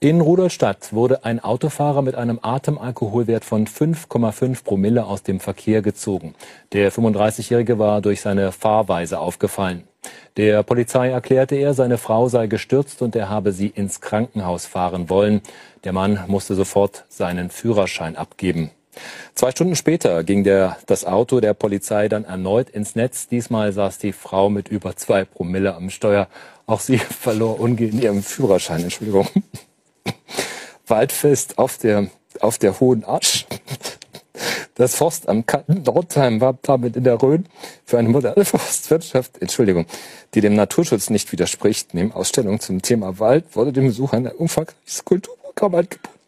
In Rudolstadt wurde ein Autofahrer mit einem Atemalkoholwert von 5,5 Promille aus dem Verkehr gezogen. Der 35-Jährige war durch seine Fahrweise aufgefallen. Der Polizei erklärte er, seine Frau sei gestürzt und er habe sie ins Krankenhaus fahren wollen. Der Mann musste sofort seinen Führerschein abgeben. Zwei Stunden später ging der, das Auto der Polizei dann erneut ins Netz. Diesmal saß die Frau mit über zwei Promille am Steuer. Auch sie verlor umgehend ihren Führerschein. Entschuldigung. Waldfest auf der, auf der Hohen Asch. Das Forstamt Nordheim war damit in der Rhön für eine moderne Forstwirtschaft, Entschuldigung, die dem Naturschutz nicht widerspricht. Neben Ausstellungen zum Thema Wald wurde dem Besucher ein umfangreiches Kulturprogramm angeboten.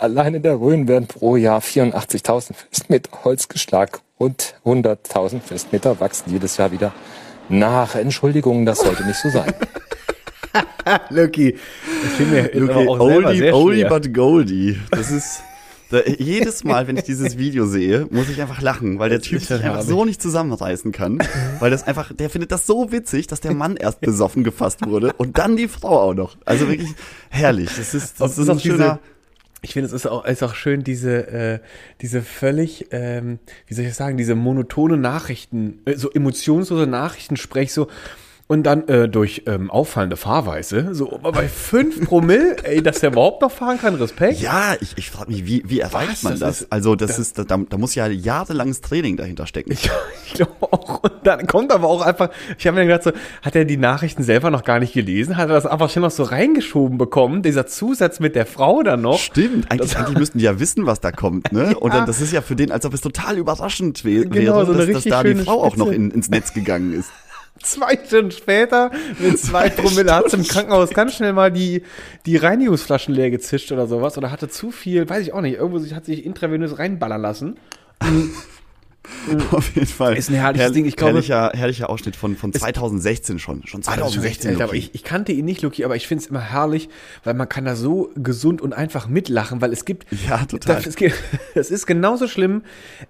Allein in der Rhön werden pro Jahr 84.000 Festmeter Holz geschlagen und 100.000 Festmeter wachsen jedes Jahr wieder nach. Entschuldigung, das sollte nicht so sein. Lucky. Ich finde Lucky, auch oldie, oldie but goldie. Das ist da, jedes Mal, wenn ich dieses Video sehe, muss ich einfach lachen, weil der Typ sich einfach so nicht zusammenreißen kann. Weil das einfach, der findet das so witzig, dass der Mann erst besoffen gefasst wurde und dann die Frau auch noch. Also wirklich herrlich. Das ist, das, das ist ein schöner. Ich finde, es ist auch, ist auch schön, diese, äh, diese völlig, ähm, wie soll ich das sagen, diese monotone Nachrichten, äh, so emotionslose Nachrichtensprech, so, und dann äh, durch ähm, auffallende Fahrweise, so aber bei 5 Promille, ey, dass der überhaupt noch fahren kann, Respekt. Ja, ich, ich frage mich, wie, wie erreicht Was? man das? das? Ist, also das, das ist, da, da muss ja jahrelanges Training dahinter stecken. Ich, ich glaube auch. Und dann kommt aber auch einfach, ich habe mir gedacht, so, hat er die Nachrichten selber noch gar nicht gelesen? Hat er das einfach schon noch so reingeschoben bekommen? Dieser Zusatz mit der Frau dann noch? Stimmt, eigentlich, eigentlich müssten die ja wissen, was da kommt, ne? Und dann, das ist ja für den, als ob es total überraschend wär, genau, wäre, so dass, dass da die Frau Spitze. auch noch in, ins Netz gegangen ist. Zwei Stunden später mit zwei Promille hat im Krankenhaus ganz schnell mal die, die Reinigungsflaschen leer gezischt oder sowas oder hatte zu viel, weiß ich auch nicht, irgendwo hat sich intravenös reinballern lassen. Auf jeden Fall. Ist ein herrliches Herr, Ding. Ich glaube, herrlicher, herrlicher Ausschnitt von, von 2016 schon. Schon 2016. Alter, aber ich, ich kannte ihn nicht, Luki, aber ich finde es immer herrlich, weil man kann da so gesund und einfach mitlachen, weil es gibt. Ja, total. Das, es, ist genauso schlimm,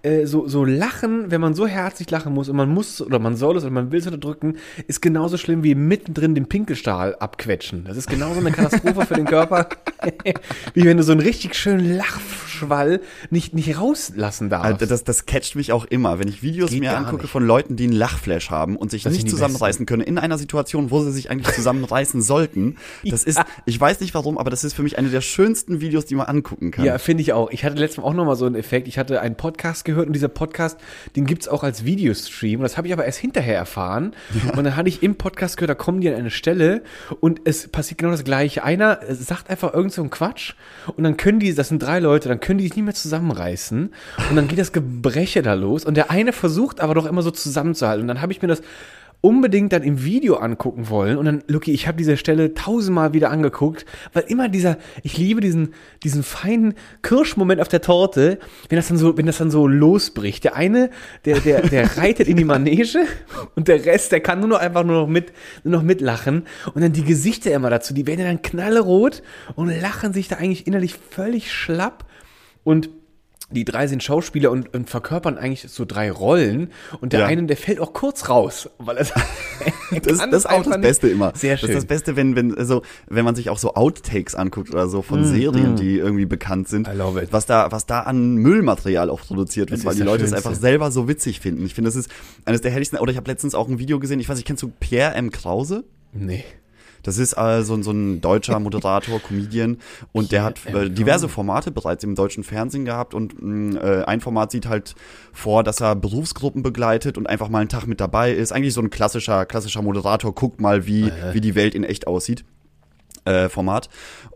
äh, so, so lachen, wenn man so herzlich lachen muss und man muss oder man soll es oder man will es unterdrücken, ist genauso schlimm wie mittendrin den Pinkelstahl abquetschen. Das ist genauso eine Katastrophe für den Körper, wie wenn du so einen richtig schönen Lachschwall nicht, nicht rauslassen darfst. Also das, das catcht mich auch immer, wenn ich Videos Geht mir angucke nicht. von Leuten, die einen Lachflash haben und sich das nicht zusammenreißen können in einer Situation, wo sie sich eigentlich zusammenreißen sollten. Das ist, ich weiß nicht warum, aber das ist für mich eine der schönsten Videos, die man angucken kann. Ja, finde ich auch. Ich hatte letztes Mal auch nochmal so einen Effekt. Ich hatte einen Podcast gehört und dieser Podcast, den gibt's auch als Videostream. Das habe ich aber erst hinterher erfahren. Ja. Und dann hatte ich im Podcast gehört, da kommen die an eine Stelle und es passiert genau das Gleiche. Einer sagt einfach irgend so einen Quatsch und dann können die, das sind drei Leute, dann können die sich nicht mehr zusammenreißen und dann geht das Gebreche da los los und der eine versucht aber doch immer so zusammenzuhalten. Und dann habe ich mir das unbedingt dann im Video angucken wollen und dann Lucky, ich habe diese Stelle tausendmal wieder angeguckt, weil immer dieser ich liebe diesen diesen feinen Kirschmoment auf der Torte, wenn das dann so wenn das dann so losbricht. Der eine, der der der reitet in die Manege und der Rest, der kann nur noch einfach nur noch mit nur noch mitlachen und dann die Gesichter immer dazu, die werden dann knallerot und lachen sich da eigentlich innerlich völlig schlapp und die drei sind Schauspieler und, und verkörpern eigentlich so drei Rollen und der ja. eine, der fällt auch kurz raus, weil er das, das ist auch das Beste immer. Sehr schön. Das ist das Beste, wenn wenn also wenn man sich auch so Outtakes anguckt oder so von mm, Serien, mm. die irgendwie bekannt sind, I love it. was da was da an Müllmaterial auch produziert wird, weil die Leute Schönste. es einfach selber so witzig finden. Ich finde, das ist eines der herrlichsten. Oder ich habe letztens auch ein Video gesehen. Ich weiß nicht, kennst du Pierre M Krause? Nee. Das ist also so ein deutscher Moderator, Comedian und der hat äh, diverse Formate bereits im deutschen Fernsehen gehabt und mm, äh, ein Format sieht halt vor, dass er Berufsgruppen begleitet und einfach mal einen Tag mit dabei ist. Eigentlich so ein klassischer, klassischer Moderator, guckt mal, wie, äh. wie die Welt in echt aussieht. Äh, Format.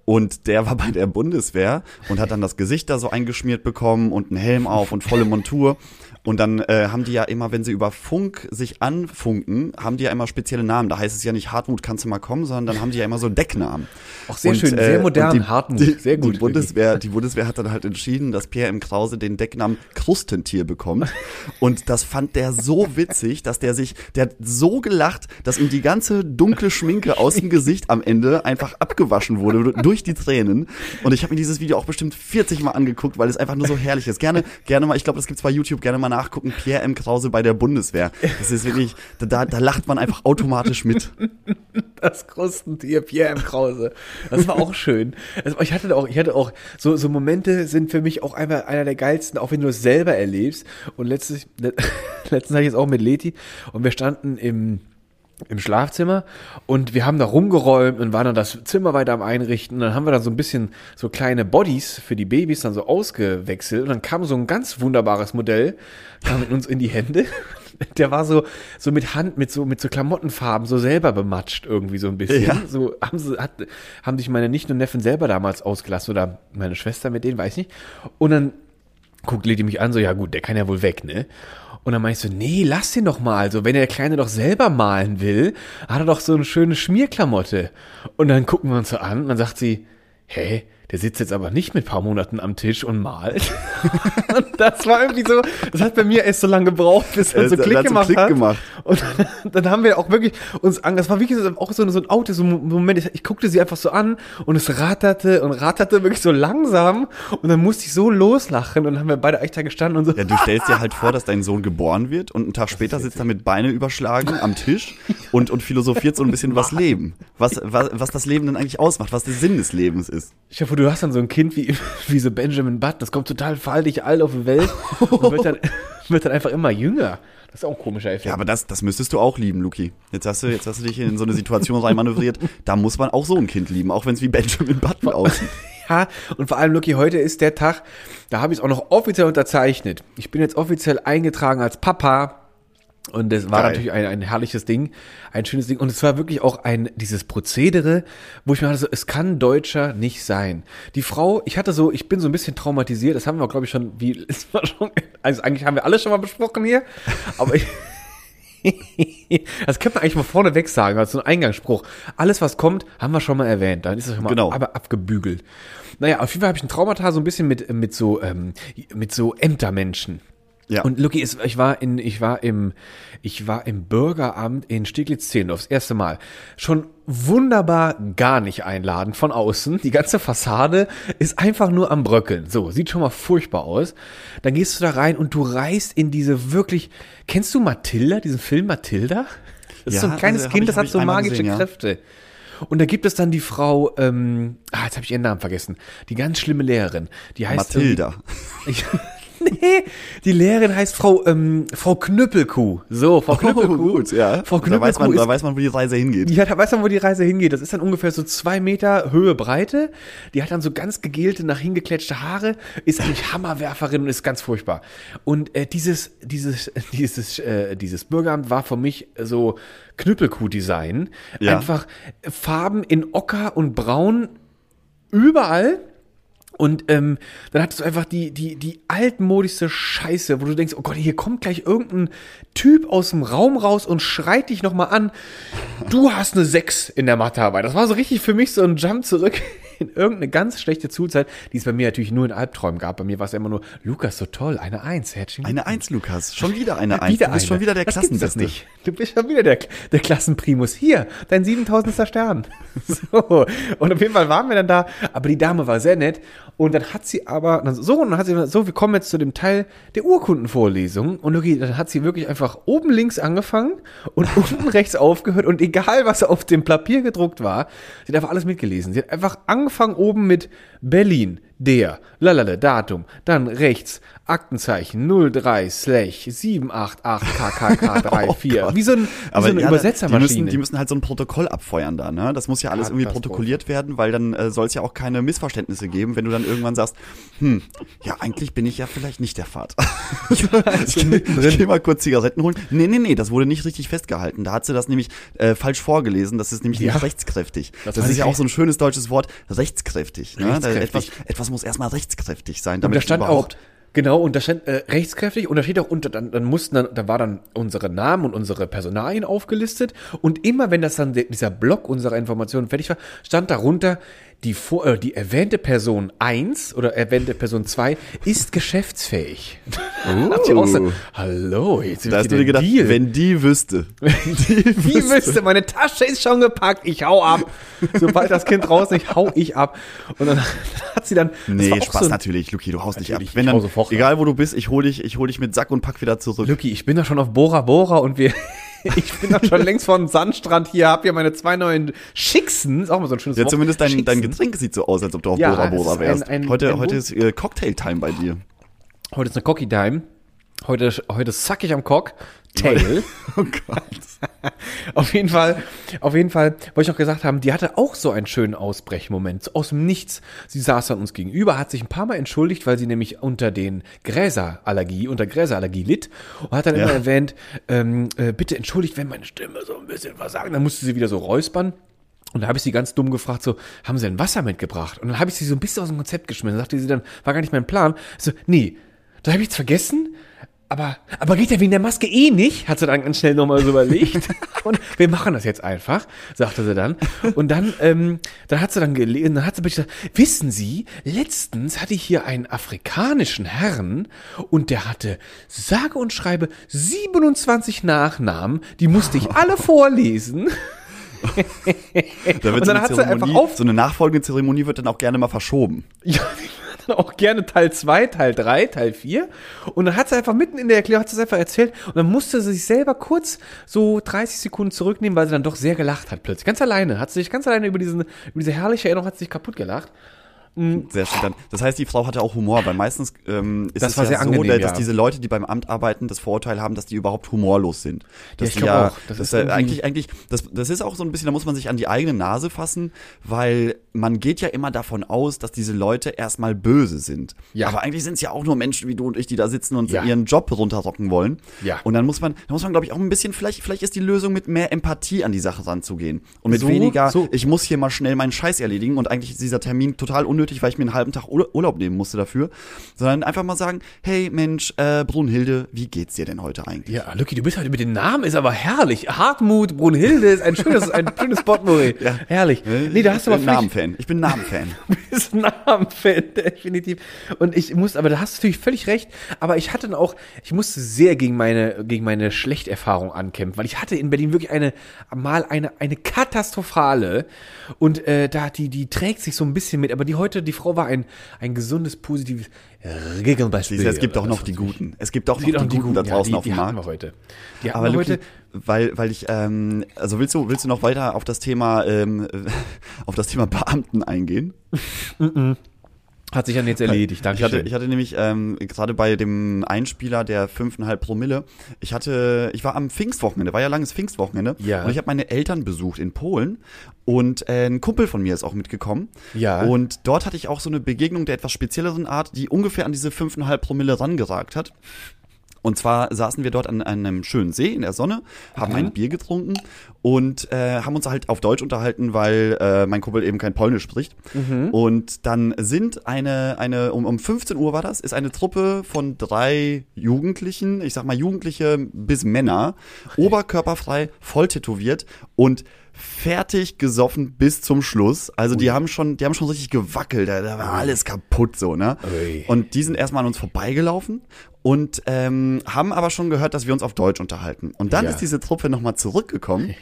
Und der war bei der Bundeswehr und hat dann das Gesicht da so eingeschmiert bekommen und einen Helm auf und volle Montur. Und dann äh, haben die ja immer, wenn sie über Funk sich anfunken, haben die ja immer spezielle Namen. Da heißt es ja nicht Hartmut, kannst du mal kommen, sondern dann haben die ja immer so Decknamen. Auch sehr und, schön, sehr äh, modern, die, Hartmut, die, sehr gut. Die Bundeswehr, die Bundeswehr hat dann halt entschieden, dass Pierre M. Krause den Decknamen Krustentier bekommt. Und das fand der so witzig, dass der sich, der hat so gelacht, dass ihm die ganze dunkle Schminke aus dem Gesicht am Ende einfach abgewaschen wurde durch die Tränen. Und ich habe mir dieses Video auch bestimmt 40 Mal angeguckt, weil es einfach nur so herrlich ist. Gerne, gerne mal, ich glaube, das gibt's bei YouTube, gerne mal nachgucken, Pierre M. Krause bei der Bundeswehr. Das ist wirklich, da, da lacht man einfach automatisch mit. Das Krustentier Pierre M. Krause. Das war auch schön. Also ich hatte auch, ich hatte auch, so, so Momente sind für mich auch einmal einer der geilsten, auch wenn du es selber erlebst. Und letztens, letztens hatte ich es auch mit Leti und wir standen im, im Schlafzimmer und wir haben da rumgeräumt und waren dann das Zimmer weiter am Einrichten. Und dann haben wir dann so ein bisschen so kleine Bodies für die Babys dann so ausgewechselt und dann kam so ein ganz wunderbares Modell, kam mit uns in die Hände. Der war so, so mit Hand, mit so, mit so Klamottenfarben so selber bematscht irgendwie so ein bisschen. Ja. So haben sie, hat, haben sich meine Nichten und Neffen selber damals ausgelassen oder meine Schwester mit denen, weiß ich nicht. Und dann guckt Lady mich an, so, ja gut, der kann ja wohl weg, ne? Und dann meinst du, nee, lass den doch mal. Also, wenn der Kleine doch selber malen will, hat er doch so eine schöne Schmierklamotte. Und dann gucken wir uns so an und dann sagt sie, hä, der sitzt jetzt aber nicht mit paar Monaten am Tisch und malt. und das war irgendwie so, das hat bei mir erst so lange gebraucht, bis er Äh, so Klick gemacht Klick hat. gemacht. Und dann, dann haben wir auch wirklich uns an, das war wirklich so, auch so, so ein Auto, so ein Moment, ich, ich guckte sie einfach so an und es ratterte und ratterte wirklich so langsam und dann musste ich so loslachen und dann haben wir beide echt da gestanden und so, Ja, du stellst dir halt vor, dass dein Sohn geboren wird und einen Tag später sitzt er mit Beine überschlagen am Tisch und, und philosophiert so ein bisschen was Leben. Was, was, was das Leben denn eigentlich ausmacht, was der Sinn des Lebens ist. Ich hoffe, du hast dann so ein Kind wie, wie so Benjamin Button, das kommt total faltig alt auf die Welt und wird dann, wird dann einfach immer jünger. Das ist auch ein komischer Effekt. Ja, aber das, das müsstest du auch lieben, Luki. Jetzt hast du, jetzt hast du dich in so eine Situation reinmanövriert. Da muss man auch so ein Kind lieben, auch wenn es wie Benjamin Button aussieht. Ja, und vor allem, Lucky, heute ist der Tag, da habe ich es auch noch offiziell unterzeichnet. Ich bin jetzt offiziell eingetragen als Papa. Und das war Geil. natürlich ein, ein herrliches Ding, ein schönes Ding. Und es war wirklich auch ein, dieses Prozedere, wo ich mir dachte, so, es kann Deutscher nicht sein. Die Frau, ich hatte so, ich bin so ein bisschen traumatisiert, das haben wir, glaube ich, schon, wie, es war schon, also eigentlich haben wir alles schon mal besprochen hier, aber ich, das könnte man eigentlich mal vorneweg sagen, als so ein Eingangsspruch. Alles, was kommt, haben wir schon mal erwähnt. Dann ist es schon mal Genau. aber abgebügelt. Naja, auf jeden Fall habe ich ein Traumata so ein bisschen mit, mit so, ähm, mit so Ämtermenschen. Ja. Und Lucky ist, ich war in, ich war im, ich war im Bürgeramt in Steglitz-Zehlendorf, das erste Mal. Schon wunderbar gar nicht einladend von außen. Die ganze Fassade ist einfach nur am Bröckeln. So, sieht schon mal furchtbar aus. Dann gehst du da rein und du reist in diese wirklich, kennst du Mathilda, diesen Film Mathilda? Das ist so Ja, ein kleines hab Kind, das hat so magische gesehen, ja. Kräfte. Und da gibt es dann die Frau, ähm, ah, jetzt habe ich ihren Namen vergessen, die ganz schlimme Lehrerin. Die heißt Mathilda. ich, nee, die Lehrerin heißt Frau, ähm, Frau Knüppelkuh. So, Frau Knüppelkuh. Oh, gut, ja. Frau da, weiß man, Knüppelkuh da weiß man, wo die Reise hingeht. ja, da weiß man, wo die Reise hingeht. Das ist dann ungefähr so zwei Meter Höhe Breite. Die hat dann so ganz gegelte, nach hingekletschte Haare, ist eigentlich Hammerwerferin und ist ganz furchtbar. Und äh, dieses, dieses, dieses, äh, dieses Bürgeramt war für mich so Knüppelkuh-Design. Ja. Einfach Farben in Ocker und Braun überall. Und ähm, dann hattest du einfach die, die, die altmodischste Scheiße, wo du denkst, oh Gott, hier kommt gleich irgendein Typ aus dem Raum raus und schreit dich nochmal an. Du hast eine 6 in der Mathearbeit. Das war so richtig für mich so ein Jump zurück in irgendeine ganz schlechte Zuzeit, die es bei mir natürlich nur in Albträumen gab. Bei mir war es ja immer nur, Lukas, so toll, eine Eins, herzlichen Eine Eins, Lukas. Schon wieder eine Eins. wieder du bist eine. schon wieder der Das Klassenbeste. nicht. Du bist schon wieder der, der Klassenprimus. Hier, dein 7000. Stern. So. Und auf jeden Fall waren wir dann da. Aber die Dame war sehr nett. Und dann hat sie aber, dann so, und dann hat sie gesagt, so, wir kommen jetzt zu dem Teil der Urkundenvorlesung. Und okay, dann hat sie wirklich einfach oben links angefangen und unten rechts aufgehört. Und egal, was auf dem Papier gedruckt war, sie hat einfach alles mitgelesen. Sie hat einfach angefangen oben mit Berlin, der, lalala, Datum, dann rechts, Aktenzeichen 03 slash 788 KKK34. Gott. wie so, ein, wie so eine ja, Übersetzermaschine. Die müssen, die müssen halt so ein Protokoll abfeuern da, ne? Das muss ja alles irgendwie protokolliert werden, weil dann äh, soll es ja auch keine Missverständnisse geben, wenn du dann irgendwann sagst, hm, ja, eigentlich bin ich ja vielleicht nicht der Vater. ich geh- ich geh mal kurz Zigaretten holen. Nee, nee, nee, das wurde nicht richtig festgehalten. Da hat sie das nämlich äh, falsch vorgelesen. Das ist nämlich Ja. nicht rechtskräftig. Das Das, ist ja auch so ein schönes deutsches Wort, rechtskräftig. Ne? Da, Rechtskräftig. etwas, etwas muss erstmal rechtskräftig sein, Und damit da es stand auch, überhaupt genau, und da stand äh, rechtskräftig und da steht auch unter, dann, dann mussten dann, da war dann unsere Namen und unsere Personalien aufgelistet und immer wenn das dann dieser Block unserer Informationen fertig war, stand darunter die, vor, äh, die erwähnte Person 1 oder erwähnte Person 2 ist geschäftsfähig. Uh. ich auch so, hallo, jetzt da hast du dir gedacht, Deal. wenn die wüsste. die, die wüsste, meine Tasche ist schon gepackt, ich hau ab. Sobald das Kind raus ist, hau ich ab. Und dann hat sie dann. Nee, Spaß so natürlich, Luki, du haust nicht ab. Wenn dann, egal wo du bist, ich hol dich, ich hol dich mit Sack und Pack wieder zurück. Luki, ich bin da schon auf Bora Bora und wir. ich bin doch schon längst vom Sandstrand hier, hab hier meine zwei neuen Schicksen. Ist auch mal so ein schönes Ja, zumindest dein, dein Getränk sieht so aus, als ob du auf ja, Bora Bora wärst. Ein, ein, heute, ein heute ist äh, Cocktail-Time bei dir. Heute ist eine Cocky-Time. Heute, heute sack ich am Cock. Tail. oh Gott. auf jeden Fall, auf jeden Fall, wollte ich auch gesagt haben, die hatte auch so einen schönen Ausbrechmoment aus dem Nichts. Sie saß an uns gegenüber, hat sich ein paar Mal entschuldigt, weil sie nämlich unter den Gräserallergie, unter Gräserallergie litt und hat dann ja. immer erwähnt, ähm, äh, bitte entschuldigt, wenn meine Stimme so ein bisschen versagen. Dann musste sie wieder so räuspern. Und da habe ich sie ganz dumm gefragt, so, haben sie ein Wasser mitgebracht? Und dann habe ich sie so ein bisschen aus dem Konzept geschmissen. Dann sagte sie dann, war gar nicht mein Plan. So, nee, da habe ich jetzt vergessen aber, aber geht ja wegen der Maske eh nicht, hat sie dann ganz schnell nochmal so überlegt. und wir machen das jetzt einfach, sagte sie dann. Und dann, ähm, dann hat sie dann gelesen, dann hat sie gesagt, wissen Sie, letztens hatte ich hier einen afrikanischen Herrn und der hatte sage und schreibe 27 Nachnamen, die musste ich alle vorlesen. da wird und dann so, eine hat Zeremonie, sie einfach auf so eine nachfolgende Zeremonie wird dann auch gerne mal verschoben. Ja, dann auch gerne Teil 2, Teil 3, Teil 4. Und dann hat sie einfach mitten in der Erklärung, hat sie es einfach erzählt. Und dann musste sie sich selber kurz so 30 Sekunden zurücknehmen, weil sie dann doch sehr gelacht hat plötzlich. Ganz alleine. Hat sie sich ganz alleine über, diesen, über diese herrliche Erinnerung, hat sie sich kaputt gelacht. Mhm. Sehr schön. Dann, das heißt, die Frau hatte auch Humor, weil meistens ähm, ist das es ja so, angenehm, dass ja. diese Leute, die beim Amt arbeiten, das Vorurteil haben, dass die überhaupt humorlos sind. Dass ja, ich ja, auch. Das, das ist eigentlich, eigentlich, das, das ist auch so ein bisschen, da muss man sich an die eigene Nase fassen, weil man geht ja immer davon aus, dass diese Leute erstmal böse sind. Ja. Aber eigentlich sind es ja auch nur Menschen wie du und ich, die da sitzen und ja. ihren Job runterrocken wollen. Ja. Und dann muss man, da muss man, glaube ich, auch ein bisschen, vielleicht, vielleicht ist die Lösung mit mehr Empathie an die Sache ranzugehen. Und mit so, weniger, so. ich muss hier mal schnell meinen Scheiß erledigen und eigentlich ist dieser Termin total unnötig, weil ich mir einen halben Tag Urlaub nehmen musste dafür, sondern einfach mal sagen, hey Mensch, äh, Brunhilde, wie geht's dir denn heute eigentlich? Ja, Lucky, du bist heute mit dem Namen, ist aber herrlich. Hartmut, Brunhilde ist ein schönes, ein schönes Potpourri. Ja. Herrlich. Nee, da hast du aber Ich bin Namenfan. Ich bin Namenfan. du bist Namenfan, definitiv. Und ich muss, aber da hast du natürlich völlig recht, aber ich hatte dann auch, ich musste sehr gegen meine, gegen meine Schlechterfahrung ankämpfen, weil ich hatte in Berlin wirklich eine, mal eine, eine katastrophale und äh, da, die, die trägt sich so ein bisschen mit, aber die heute, die Frau war ein, ein gesundes, positives Gegenbeispiel. Es gibt auch noch die Guten. Es gibt auch noch die, die, Guten da draußen ja, die, auf dem Markt. Wir heute. Die Aber wir heute. Weil, weil ich, ähm, also willst du, willst du noch weiter auf das Thema, ähm, auf das Thema Beamten eingehen? Hat sich dann jetzt erledigt, danke ich hatte, ich hatte nämlich ähm, gerade bei dem Einspieler der 5,5 Promille, ich hatte, ich war am Pfingstwochenende, war ja langes Pfingstwochenende ja. und ich habe meine Eltern besucht in Polen und äh, ein Kumpel von mir ist auch mitgekommen. Ja. Und dort hatte ich auch so eine Begegnung der etwas spezielleren Art, die ungefähr an diese 5,5 Promille rangeragt hat. Und zwar saßen wir dort an einem schönen See in der Sonne, haben mhm. ein Bier getrunken und äh, haben uns halt auf Deutsch unterhalten, weil äh, mein Kumpel eben kein Polnisch spricht. Mhm. Und dann sind eine, eine um, um 15 Uhr war das, ist eine Truppe von drei Jugendlichen, ich sag mal Jugendliche bis Männer, okay. oberkörperfrei, voll tätowiert und fertig gesoffen bis zum Schluss. Also Ui. die haben schon, die haben schon richtig gewackelt, da, da war alles kaputt so, ne? Ui. Und die sind erstmal an uns vorbeigelaufen und ähm, haben aber schon gehört, dass wir uns auf Deutsch unterhalten. Und dann ja. ist diese Truppe nochmal zurückgekommen.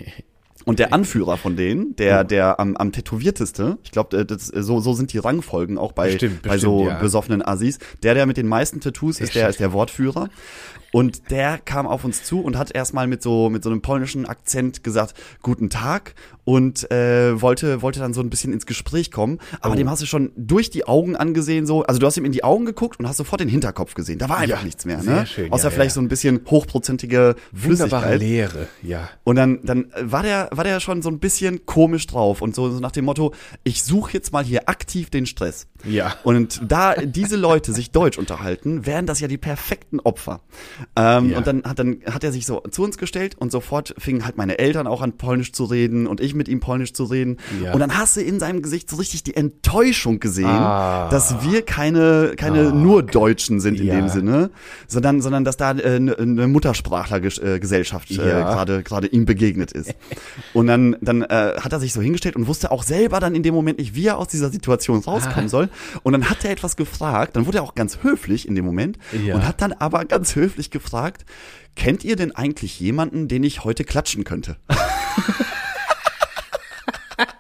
Und der Anführer von denen, der, der am, am tätowierteste, ich glaube, so, so sind die Rangfolgen auch bei, bestimmt, bei so ja. besoffenen Assis. Der, der mit den meisten Tattoos ist, der ist der Wortführer. Und der kam auf uns zu und hat erstmal mit so, mit so einem polnischen Akzent gesagt, guten Tag und äh, wollte, wollte dann so ein bisschen ins Gespräch kommen. Aber oh. dem hast du schon durch die Augen angesehen, so, also du hast ihm in die Augen geguckt und hast sofort den Hinterkopf gesehen. Da war einfach ja, nichts mehr, ne? Schön, Außer ja, vielleicht ja. so ein bisschen hochprozentige. Wunderbare Leere, ja. Und dann, dann war der, war der schon so ein bisschen komisch drauf und so, so nach dem Motto, ich suche jetzt mal hier aktiv den Stress. Ja. Und da diese Leute sich Deutsch unterhalten, wären das ja die perfekten Opfer. Ähm, ja. Und dann hat, dann hat er sich so zu uns gestellt und sofort fingen halt meine Eltern auch an Polnisch zu reden und ich mit ihm Polnisch zu reden. Ja. Und dann hast du in seinem Gesicht so richtig die Enttäuschung gesehen, ah. dass wir keine, keine ah, nur Deutschen sind in ja. dem Sinne, sondern, sondern dass da äh, eine Muttersprachlergesellschaft äh, gerade gerade ihm begegnet ist. Und dann, dann äh, hat er sich so hingestellt und wusste auch selber dann in dem Moment nicht, wie er aus dieser Situation rauskommen Ah. soll. Und dann hat er etwas gefragt, dann wurde er auch ganz höflich in dem Moment Ja. und hat dann aber ganz höflich gefragt, kennt ihr denn eigentlich jemanden, den ich heute klatschen könnte?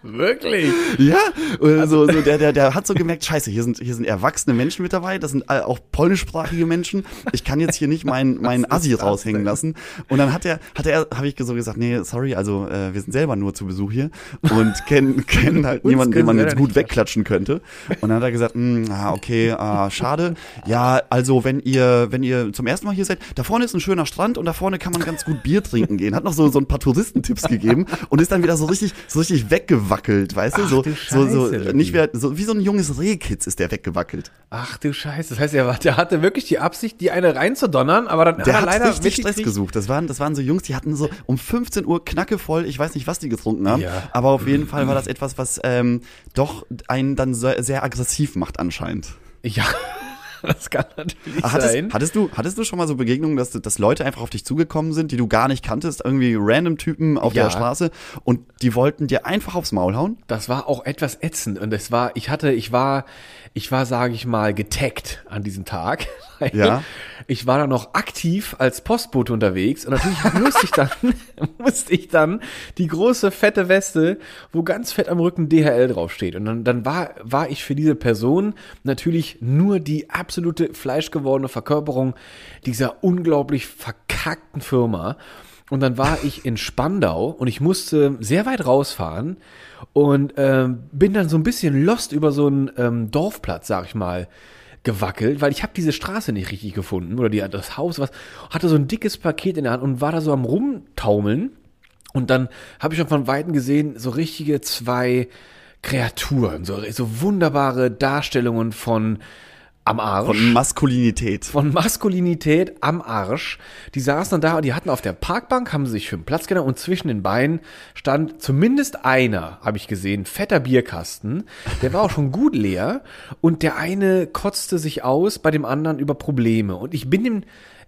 Wirklich? Ja, also so, der, der, der hat so gemerkt, scheiße, hier sind, hier sind erwachsene Menschen mit dabei, das sind äh, auch polnischsprachige Menschen. Ich kann jetzt hier nicht meinen mein Assi raushängen lassen. Und dann hat er, hat er, habe ich so gesagt, nee, sorry, also äh, wir sind selber nur zu Besuch hier und kennen, kennen halt niemanden, den man jetzt gut wegklatschen könnte. Und dann hat er gesagt, hm, ah, okay, ah, schade. Ja, also wenn ihr, wenn ihr zum ersten Mal hier seid, da vorne ist ein schöner Strand und da vorne kann man ganz gut Bier trinken gehen. Hat noch so, so ein paar Touristentipps gegeben und ist dann wieder so richtig, so richtig weggewackelt, weißt du? Ach So, du so, so, Scheiße, nicht wie, so wie so ein junges Rehkitz ist der weggewackelt. Ach du Scheiße. Das heißt, er, war- der hatte wirklich die Absicht, die eine reinzudonnern, aber dann Der er hat leider richtig Stress gesucht. Das waren, das waren so Jungs, die hatten so um 15 Uhr knacke voll, ich weiß nicht, was die getrunken haben, Ja. aber auf jeden Fall war das etwas, was ähm, doch einen dann sehr, sehr aggressiv macht anscheinend. Ja, das kann natürlich Hattest, sein. hattest, du, hattest du schon mal so Begegnungen, dass, dass Leute einfach auf dich zugekommen sind, die du gar nicht kanntest, irgendwie random Typen auf Ja. der Straße und die wollten dir einfach aufs Maul hauen? Das war auch etwas ätzend und es war, ich hatte, ich war, ich war, sage ich mal, getaggt an diesem Tag. Ja. Ich war da noch aktiv als Postbote unterwegs und natürlich musste ich dann, musste ich dann die große fette Weste, wo ganz fett am Rücken DHL draufsteht. Und dann, dann war, war ich für diese Person natürlich nur die absolute fleischgewordene Verkörperung dieser unglaublich verkackten Firma. Und dann war ich in Spandau und ich musste sehr weit rausfahren und ähm, bin dann so ein bisschen lost über so einen ähm, Dorfplatz, sag ich mal, gewackelt, weil ich habe diese Straße nicht richtig gefunden oder die, das Haus, was hatte so ein dickes Paket in der Hand und war da so am rumtaumeln. Und dann habe ich schon von Weitem gesehen, so richtige zwei Kreaturen, so, so wunderbare Darstellungen von am Arsch Von Maskulinität. von Maskulinität am Arsch. Die saßen dann da und die hatten auf der Parkbank, haben sich für einen Platz genommen und zwischen den Beinen stand zumindest einer, habe ich gesehen, fetter Bierkasten. Der war auch schon gut leer und der eine kotzte sich aus bei dem anderen über Probleme. Und ich bin ihm,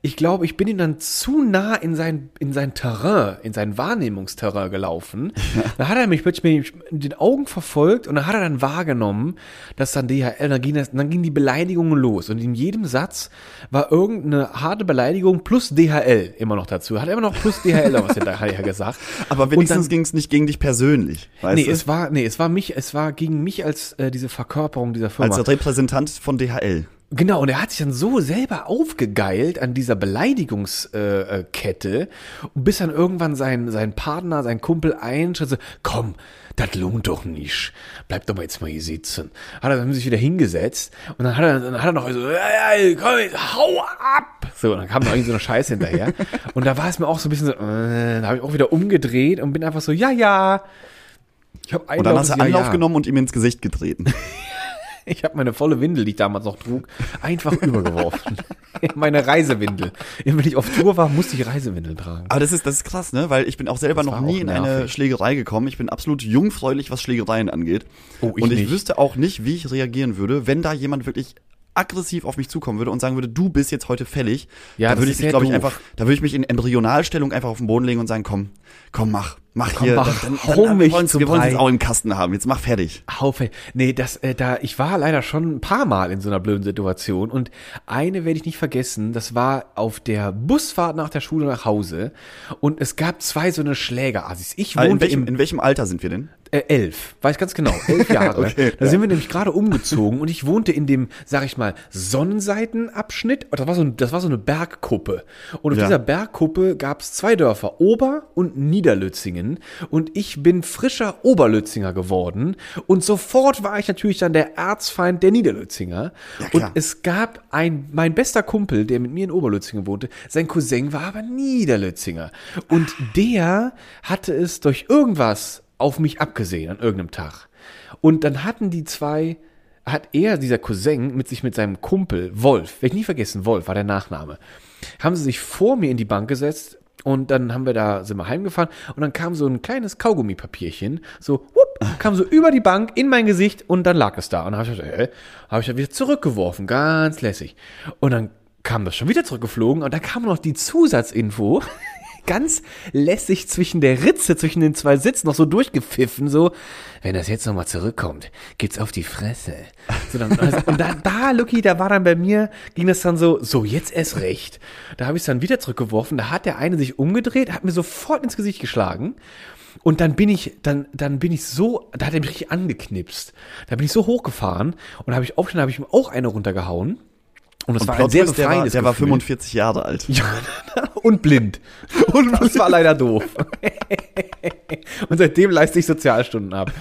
ich glaube, ich bin ihm dann zu nah in sein, in sein Terrain, in sein Wahrnehmungsterrain gelaufen. Da hat er mich plötzlich mit den Augen verfolgt und dann hat er dann wahrgenommen, dass dann DHL, dann ging, das, dann ging die Beleidigungen los. Und in jedem Satz war irgendeine harte Beleidigung plus DHL immer noch dazu. Hat er immer noch plus DHL was hinterher gesagt. Aber wenigstens ging es nicht gegen dich persönlich. Weißt Nee, du? es war, nee, es war mich, es war gegen mich als äh, diese Verkörperung dieser Firma. Als Repräsentant von DHL. Genau, und er hat sich dann so selber aufgegeilt an dieser Beleidigungskette, äh, und bis dann irgendwann sein, sein Partner, sein Kumpel einschritt, so, komm, das lohnt doch nicht. Bleib doch mal jetzt mal hier sitzen. Hat er dann sich wieder hingesetzt und dann hat er, dann hat er noch so, ja, ja, komm, jetzt, hau ab. So, und dann kam noch irgend so eine Scheiße hinterher. Und da war es mir auch so ein bisschen so, äh, da habe ich auch wieder umgedreht und bin einfach so, ja, ja. Ich habe Und dann hast du Anlauf genommen und ihm ins Gesicht getreten. Ich habe meine volle Windel, die ich damals noch trug, einfach übergeworfen. meine Reisewindel. Wenn ich auf Tour war, musste ich Reisewindeln tragen. Aber das ist, das ist krass, ne? Weil ich bin auch selber Das noch nie in eine. Schlägerei gekommen. Ich bin absolut jungfräulich, was Schlägereien angeht. Oh, ich und ich nicht. wüsste auch nicht, wie ich reagieren würde, wenn da jemand wirklich aggressiv auf mich zukommen würde und sagen würde, du bist jetzt heute fällig. Ja, da würde ich mich, glaube ich, einfach, da würde ich mich in Embryonalstellung einfach auf den Boden legen und sagen, komm, komm, mach, mach hier. mach, dann, hau dann, mich wir wollen es auch im Kasten haben. Jetzt mach fertig. Haufe. Nee, das, äh, da, ich war leider schon ein paar Mal in so einer blöden Situation und eine werde ich nicht vergessen, das war auf der Busfahrt nach der Schule nach Hause und es gab zwei so eine Schlägerassis. Ich in, wohnte welchem, im in welchem Alter sind wir denn? Äh, elf, weiß ganz genau, elf Jahre. Okay, da ja. sind wir nämlich gerade umgezogen und ich wohnte in dem, sag ich mal, Sonnenseitenabschnitt. Das war so, das war so eine Bergkuppe. Und auf Ja. dieser Bergkuppe gab es zwei Dörfer, Ober- und Niederlützingen. Und ich bin frischer Oberlützinger geworden. Und sofort war ich natürlich dann der Erzfeind der Niederlützinger. Ja, und es gab ein, mein bester Kumpel, der mit mir in Oberlützingen wohnte, sein Cousin war aber Niederlützinger. Und der hatte es durch irgendwas auf mich abgesehen an irgendeinem Tag. Und dann hatten die zwei, hat er, dieser Cousin, mit sich mit seinem Kumpel, Wolf, werde ich nie vergessen, Wolf war der Nachname, haben sie sich vor mir in die Bank gesetzt und dann haben wir da, sind wir heimgefahren und dann kam so ein kleines Kaugummipapierchen, so, whoop, kam so über die Bank in mein Gesicht und dann lag es da. Und dann habe ich gesagt, hä? Habe ich das wieder zurückgeworfen, ganz lässig. Und dann kam das schon wieder zurückgeflogen und da kam noch die Zusatzinfo, ganz lässig zwischen der Ritze, zwischen den zwei Sitzen noch so durchgepfiffen, so, wenn das jetzt nochmal zurückkommt, geht's auf die Fresse. So, dann, also, und da, da, Lucky, da war dann bei mir, ging das dann so, so, jetzt erst recht. Da habe ich es dann wieder zurückgeworfen, da hat der eine sich umgedreht, hat mir sofort ins Gesicht geschlagen. Und dann bin ich, dann, dann bin ich so, da hat er mich richtig angeknipst. Da bin ich so hochgefahren und habe ich aufgestanden, habe ich ihm auch eine runtergehauen. Und das Und war ein Plot sehr Twist, der war, befreiendes der war Gefühl. 45 Jahre alt. Ja, und blind. Und das war leider doof. Und seitdem leiste ich Sozialstunden ab.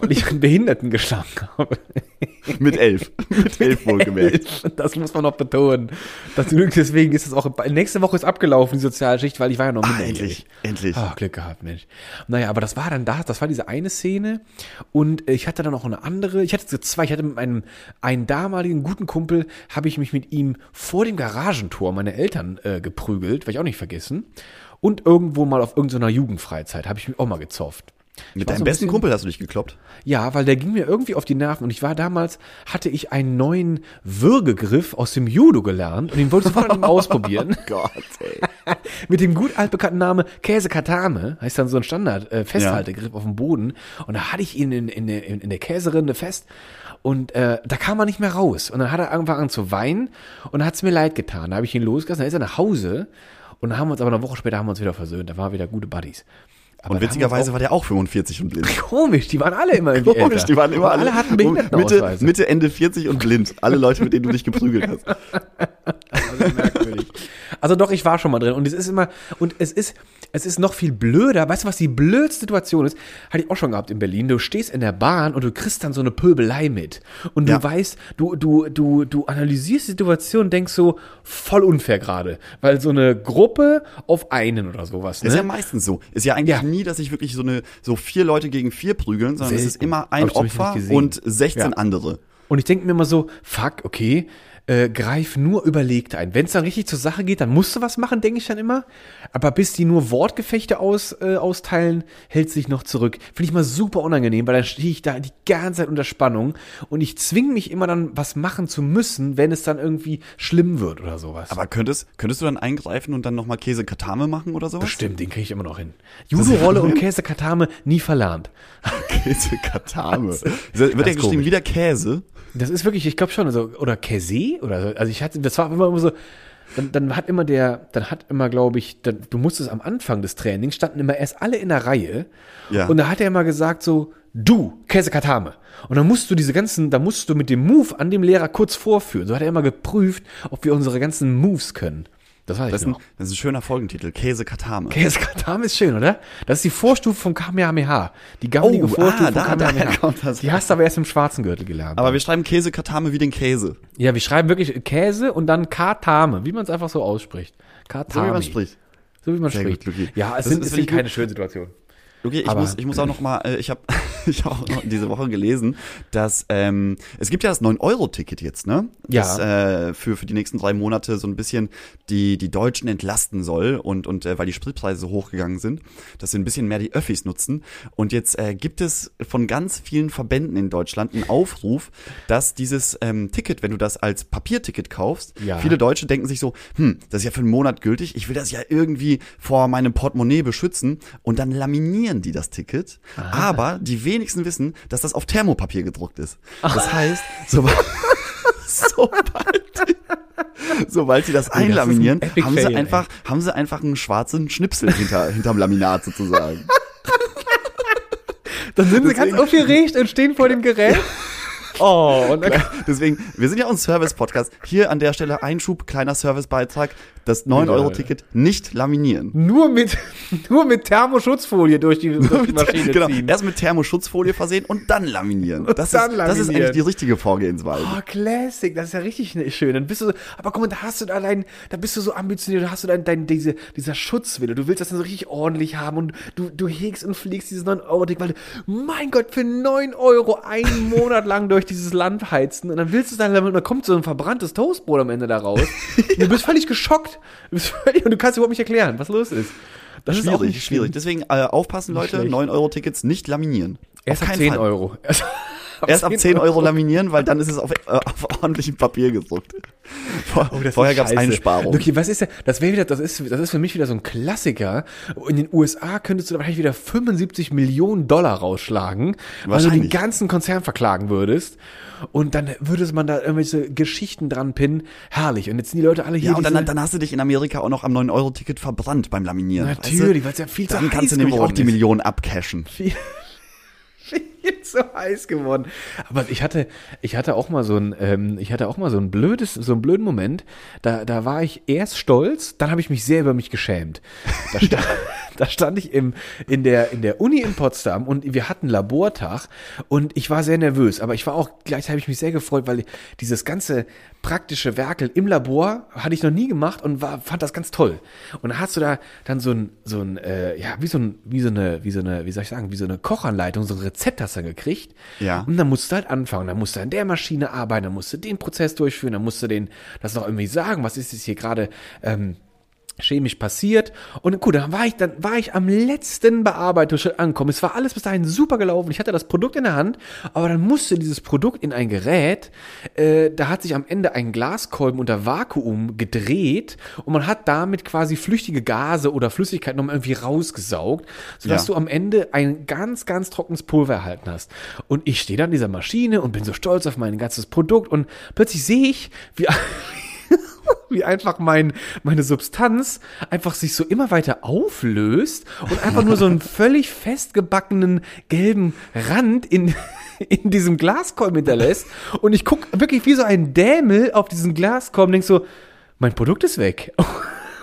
Und ich einen Behinderten geschlagen habe. Mit elf. Mit elf wohlgemerkt. Das muss man noch betonen. Das, deswegen ist es auch, nächste Woche ist abgelaufen, die Sozialschicht, weil ich war ja noch Ah, endlich, endlich. Ah, Glück gehabt, Mensch. Naja, aber das war dann das, das war diese eine Szene und ich hatte dann noch eine andere, ich hatte so zwei, ich hatte mit meinem einen damaligen guten Kumpel, habe ich mich mit ihm vor dem Garagentor meiner Eltern äh, geprügelt, werde ich auch nicht vergessen. Und irgendwo mal auf irgendeiner Jugendfreizeit habe ich mich auch mal gezofft. Mit deinem besten bisschen- Kumpel hast du dich gekloppt. ja, weil der ging mir irgendwie auf die Nerven und ich war damals, hatte ich einen neuen Würgegriff aus dem Judo gelernt und den wollte ich sofort an ihm ausprobieren. Gott, ey. Mit dem gut altbekannten Namen Käse Katame, heißt dann so ein Standard äh, Festhaltegriff auf dem Boden und da hatte ich ihn in, in, in, in der Käserinde fest und äh, da kam er nicht mehr raus und dann hat er angefangen an zu weinen und hat es mir leid getan. Da habe ich ihn losgelassen, dann ist er nach Hause und dann haben wir uns aber eine Woche später haben wir uns wieder versöhnt, da waren wir wieder gute Buddies. Aber Und witzigerweise war der auch 45 und blind. komisch, die waren alle immer irgendwie Komisch, älter. die waren immer Aber alle hatten Mitte. Mitte, Ende 40 und blind. Alle Leute, mit denen du dich geprügelt hast. Also merkwürdig. Also doch, ich war schon mal drin und es ist immer und es ist es ist noch viel blöder. Weißt du, was die blödste Situation ist? Hatte ich auch schon gehabt in Berlin. Du stehst in der Bahn und du kriegst dann so eine Pöbelei mit und du Ja. weißt, du du du du analysierst die Situation, und denkst so voll unfair gerade, weil so eine Gruppe auf einen oder sowas. Das ist ja Ne? meistens so. Ist ja eigentlich Ja. nie, dass sich wirklich so eine, so vier Leute gegen vier prügeln, sondern es ist Selten. immer ein Opfer und 16 Ja. andere. Und ich denke mir immer so, fuck, okay, äh, greif nur überlegt ein. Wenn es dann richtig zur Sache geht, dann musst du was machen, denke ich dann immer. Aber bis die nur Wortgefechte aus, äh, austeilen, hält sich noch zurück. Finde ich mal super unangenehm, weil dann stehe ich da die ganze Zeit unter Spannung und ich zwinge mich immer dann, was machen zu müssen, wenn es dann irgendwie schlimm wird oder sowas. Aber könntest, könntest du dann eingreifen und dann nochmal Käse Katame machen oder sowas? Bestimmt, den kriege ich immer noch hin. Judo-Rolle und Käse-Katame nie verlernt. Käse Katame. Wird ja geschrieben komisch. wie der Käse. Das ist wirklich, ich glaube schon, also, oder Käse oder so. Also ich hatte, das war immer, immer so, dann, dann hat immer der, dann hat immer, glaube ich, dann, du musstest am Anfang des Trainings, standen immer erst alle in der Reihe. Ja. Und da hat er immer gesagt so, du, Käse Katame. Und dann musst du diese ganzen, da musst du mit dem Move an dem Lehrer kurz vorführen. So hat er immer geprüft, ob wir unsere ganzen Moves können. Das weiß Das ich ein, das ist ein schöner Folgentitel. Käse Katame. Käse Katame ist schön, oder? Das ist die Vorstufe vom Kamehameha. Die gammelige Oh, Vorstufe ah, vom da- Kamehameha. daher kommt das. Die hast du aber erst im schwarzen Gürtel gelernt. Aber wir schreiben Käse Katame wie den Käse. Ja, wir schreiben wirklich Käse und dann Katame, wie man es einfach so ausspricht. Katame. So wie man spricht. So wie man Sehr spricht. gut, ja, es Das sind, ist es sind keine schönen Situationen. Okay, ich Aber- muss, ich muss auch noch mal, äh, ich habe ich hab auch noch diese Woche gelesen, dass ähm, es gibt ja das 9-Euro-Ticket jetzt, ne? Ja. Das äh, für, für die nächsten drei Monate so ein bisschen die, die Deutschen entlasten soll und, und äh, weil die Spritpreise so hochgegangen sind, dass sie ein bisschen mehr die Öffis nutzen. Und jetzt äh, gibt es von ganz vielen Verbänden in Deutschland einen Aufruf, dass dieses ähm, Ticket, wenn du das als Papierticket kaufst, Ja. viele Deutsche denken sich so, hm, das ist ja für einen Monat gültig, ich will das ja irgendwie vor meinem Portemonnaie beschützen und dann laminieren die das Ticket. Aber die wenigsten wissen, dass das auf Thermopapier gedruckt ist. Das heißt, sobald, sobald, sobald sie das das ist ein einlaminieren, haben sie Fail, einfach, haben sie einfach einen schwarzen Schnipsel hinter, hinterm Laminat sozusagen. Dann sind sie Deswegen- ganz aufgeregt und stehen vor dem Gerät. Oh, und dann, Deswegen, wir sind ja auch ein Service-Podcast. Hier an der Stelle Einschub, kleiner Servicebeitrag. Das 9-Euro-Ticket nicht laminieren. nur mit, nur mit Thermoschutzfolie durch die, durch die Maschine genau, ziehen. erst mit Thermoschutzfolie versehen und dann laminieren. Das, dann ist, das ist laminieren. eigentlich die richtige Vorgehensweise. Oh, Classic, das ist ja richtig schön. Dann bist du so, aber guck mal, da hast du da dein, da bist du so ambitioniert, da hast du dein, dein, diese, dieser Schutzwille. Du willst das dann so richtig ordentlich haben und du, du hegst und fliegst dieses 9 Euro Ding, weil du, mein Gott, für 9 Euro einen Monat lang durch dieses Land heizen und dann willst du es dann, und dann kommt so ein verbranntes Toastbrot am Ende da raus. Und du bist völlig geschockt. Du bist völlig, und du kannst überhaupt nicht erklären, was los ist. Das ist auch Schwierig, schwierig. Deswegen äh, aufpassen, Leute, schlecht. 9-Euro-Tickets nicht laminieren. Erst Auf ab keinen 10 Fall. Euro. Erst, Erst ab 10 Euro laminieren, weil dann ist es auf, äh, auf ordentlichem Papier gedruckt. Vor, Oh, vorher gab es. Einsparungen. Okay, was ist denn, das wäre wieder, das ist, das ist für mich wieder so ein Klassiker. In den USA könntest du da wahrscheinlich wieder 75 Millionen Dollar rausschlagen, weil du den ganzen Konzern verklagen würdest. Und dann würde man da irgendwelche Geschichten dran pinnen. Herrlich. Und jetzt sind die Leute alle hier. Ja, und dann, dann hast du dich in Amerika auch noch am 9-Euro-Ticket verbrannt beim Laminieren. Natürlich, weil es ja viel zu Dann kannst du nämlich auch die. Millionen abcashen. viel, viel zu heiß geworden. Aber ich hatte, ich hatte auch mal so ein, ähm, ich hatte auch mal so ein blödes, so einen blöden Moment. Da, da war ich erst stolz, dann habe ich mich sehr über mich geschämt. Da stand, da stand ich im, in der, in der Uni in Potsdam und wir hatten Labortag und ich war sehr nervös, aber ich war auch gleichzeitig habe ich mich sehr gefreut, weil dieses ganze praktische Werkel im Labor hatte ich noch nie gemacht und war, fand das ganz toll. Und dann hast du da dann so ein, so ein, äh, ja, wie so ein, wie so eine, wie so eine, wie soll ich sagen, wie so eine Kochanleitung, so ein Rezept hast du dann gekricht. Ja. Und dann musst du halt anfangen. Dann musst du an der Maschine arbeiten, dann musst du den Prozess durchführen, dann musst du den, das noch irgendwie sagen, was ist jetzt hier gerade, ähm, chemisch passiert. Und gut, dann war ich, dann war ich am letzten Bearbeitungsschritt angekommen. Es war alles bis dahin super gelaufen. Ich hatte das Produkt in der Hand, aber dann musste dieses Produkt in ein Gerät, äh, da hat sich am Ende ein Glaskolben unter Vakuum gedreht und man hat damit quasi flüchtige Gase oder Flüssigkeit nochmal irgendwie rausgesaugt, sodass Ja. du am Ende ein ganz, ganz trockenes Pulver erhalten hast. Und ich stehe da an dieser Maschine und bin so stolz auf mein ganzes Produkt und plötzlich sehe ich, wie wie einfach mein, meine Substanz einfach sich so immer weiter auflöst und einfach nur so einen völlig festgebackenen gelben Rand in, in diesem Glaskolben hinterlässt. Und ich guck wirklich wie so ein Dämel auf diesen Glaskolben und denk so, mein Produkt ist weg.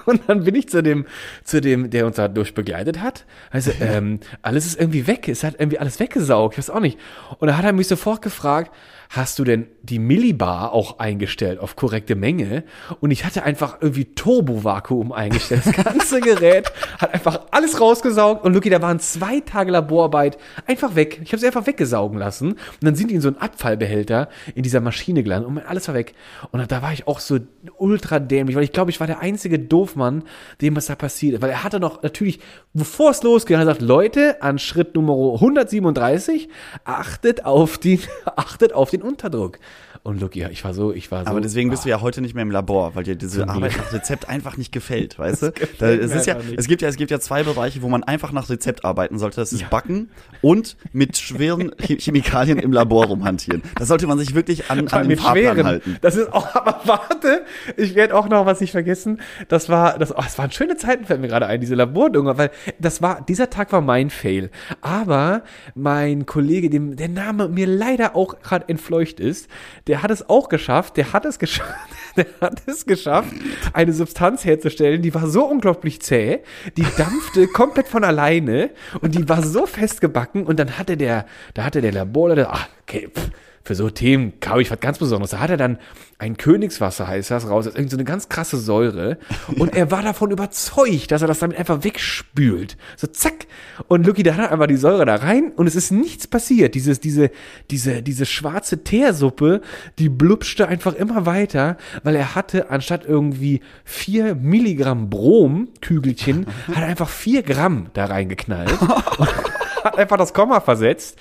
Und dann bin ich zu dem, zu dem, der uns da durch begleitet hat. Also, ähm, alles ist irgendwie weg. Es hat irgendwie alles weggesaugt. Ich weiß auch nicht. Und da hat er mich sofort gefragt, hast du denn die Millibar auch eingestellt auf korrekte Menge? Und ich hatte einfach irgendwie Turbo-Vakuum eingestellt. Das ganze Gerät hat einfach alles rausgesaugt. Und Lucky, da waren zwei Tage Laborarbeit einfach weg. Ich habe sie einfach weggesaugen lassen. Und dann sind die in so einen Abfallbehälter in dieser Maschine gelandet und alles war weg. Und da war ich auch so ultra dämlich, weil ich glaube, ich war der einzige Doofmann, dem was da passiert ist. Weil er hatte noch natürlich, bevor es losging, hat er gesagt, Leute, an Schritt Nummer 137, achtet auf den, achtet auf den Unterdruck. Und Lucky, ich war so, ich war so. Aber deswegen bist du ja heute nicht mehr im Labor, weil dir diese Arbeit nach Rezept einfach nicht gefällt, weißt du? Da, es, ist ja, nicht. es gibt ja, es gibt ja zwei Bereiche, wo man einfach nach Rezept arbeiten sollte. Das ist Ja. Backen und mit schweren Che- Chemikalien im Labor rumhantieren. Da sollte man sich wirklich an, an den mit Fahrplan schweren. halten. Das ist auch, aber warte, ich werde auch noch was nicht vergessen. Das war, das, oh, es waren schöne Zeiten, fällt mir gerade ein, diese Labordunge, weil das war, dieser Tag war mein Fail. Aber mein Kollege, dem der Name mir leider auch gerade entfleucht ist, der hat es auch geschafft, der hat es geschafft, der hat es geschafft, eine Substanz herzustellen, die war so unglaublich zäh, die dampfte komplett von alleine und die war so festgebacken und dann hatte der, da hatte der Laborleiter, ach, okay, pff, für so Themen habe ich was ganz Besonderes. Da hat er dann ein Königswasser, heißt das, raus. Das ist so eine ganz krasse Säure. Und er war davon überzeugt, dass er das damit einfach wegspült. So zack. Und Lucky, da hat er einfach die Säure da rein und es ist nichts passiert. Dieses, diese, diese, diese schwarze Teersuppe, die blubschte einfach immer weiter, weil er hatte anstatt irgendwie vier Milligramm Brom-Kügelchen, hat er einfach vier Gramm da reingeknallt. hat einfach das Komma versetzt.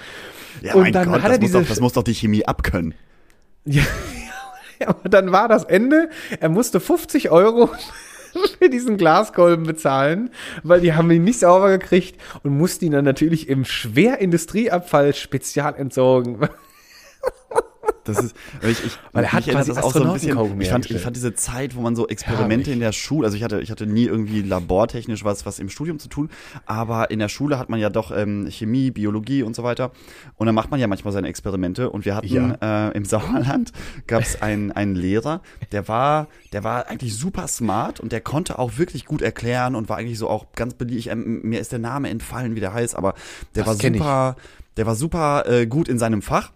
Ja, und mein dann Gott, hat das, er muss diese doch, das muss doch die Chemie abkönnen. ja, ja, und dann war das Ende. Er musste 50 Euro für diesen Glaskolben bezahlen, weil die haben ihn nicht sauber gekriegt und mussten ihn dann natürlich im Schwerindustrieabfall spezial entsorgen. Das ist, ich, ich, Weil er hat quasi das auch so ein bisschen, ich fand, ich fand diese Zeit, wo man so Experimente Herrlich. in der Schule, also ich hatte, ich hatte nie irgendwie labortechnisch was, was im Studium zu tun, aber in der Schule hat man ja doch ähm, Chemie, Biologie und so weiter und dann macht man ja manchmal seine Experimente und wir hatten äh, im Sauerland gab es einen, einen Lehrer, der war, der war eigentlich super smart und der konnte auch wirklich gut erklären und war eigentlich so auch ganz beliebt. Ich, ähm, mir ist der Name entfallen, wie der heißt, aber der Das war kenn ich. super, der war super äh, gut in seinem Fach.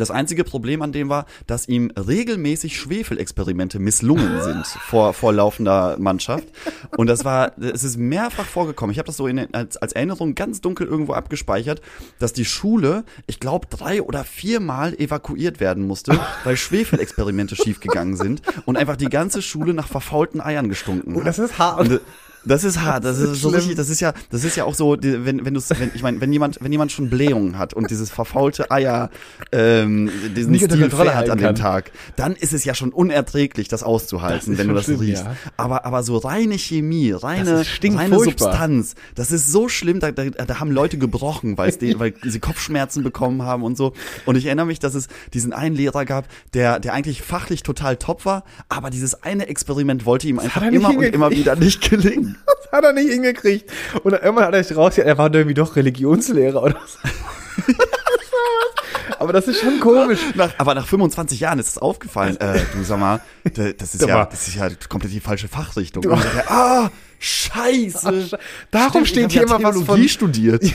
Das einzige Problem an dem war, dass ihm regelmäßig Schwefelexperimente misslungen sind vor, vor laufender Mannschaft. Und das war, es ist mehrfach vorgekommen. Ich habe das so in, als, als Erinnerung ganz dunkel irgendwo abgespeichert, dass die Schule, ich glaube, drei oder viermal evakuiert werden musste, weil Schwefelexperimente schiefgegangen sind und einfach die ganze Schule nach verfaulten Eiern gestunken hat. Das ist hart. Und, Das ist hart. Das, ist, so richtig. Das ist ja, das ist ja auch so, wenn wenn du, wenn, ich meine, wenn jemand, wenn jemand schon Blähungen hat und dieses verfaulte Eier, ähm, diesen Nicht Stil Kontrolle fährt an dem. Tag, dann ist es ja schon unerträglich, das auszuhalten, Das wenn du das schlimm, riechst. ja. Aber aber so reine Chemie, reine, Das reine. Substanz, das ist so schlimm. Da, da, da haben Leute gebrochen, weil weil sie Kopfschmerzen bekommen haben und so. Und ich erinnere mich, dass es diesen einen Lehrer gab, der der eigentlich fachlich total top war, aber dieses eine Experiment wollte ihm einfach er immer und immer wieder nicht gelingen. Das hat er nicht hingekriegt. Und irgendwann hat er sich raus, er war irgendwie doch Religionslehrer oder so. Aber das ist schon komisch. Nach, aber nach 25 Jahren ist es aufgefallen, äh, du sag mal, da- das ist ja, das ist ja komplett die falsche Fachrichtung. Er, ah, scheiße. Darum Stimmt, steht hier ja immer was von- studiert.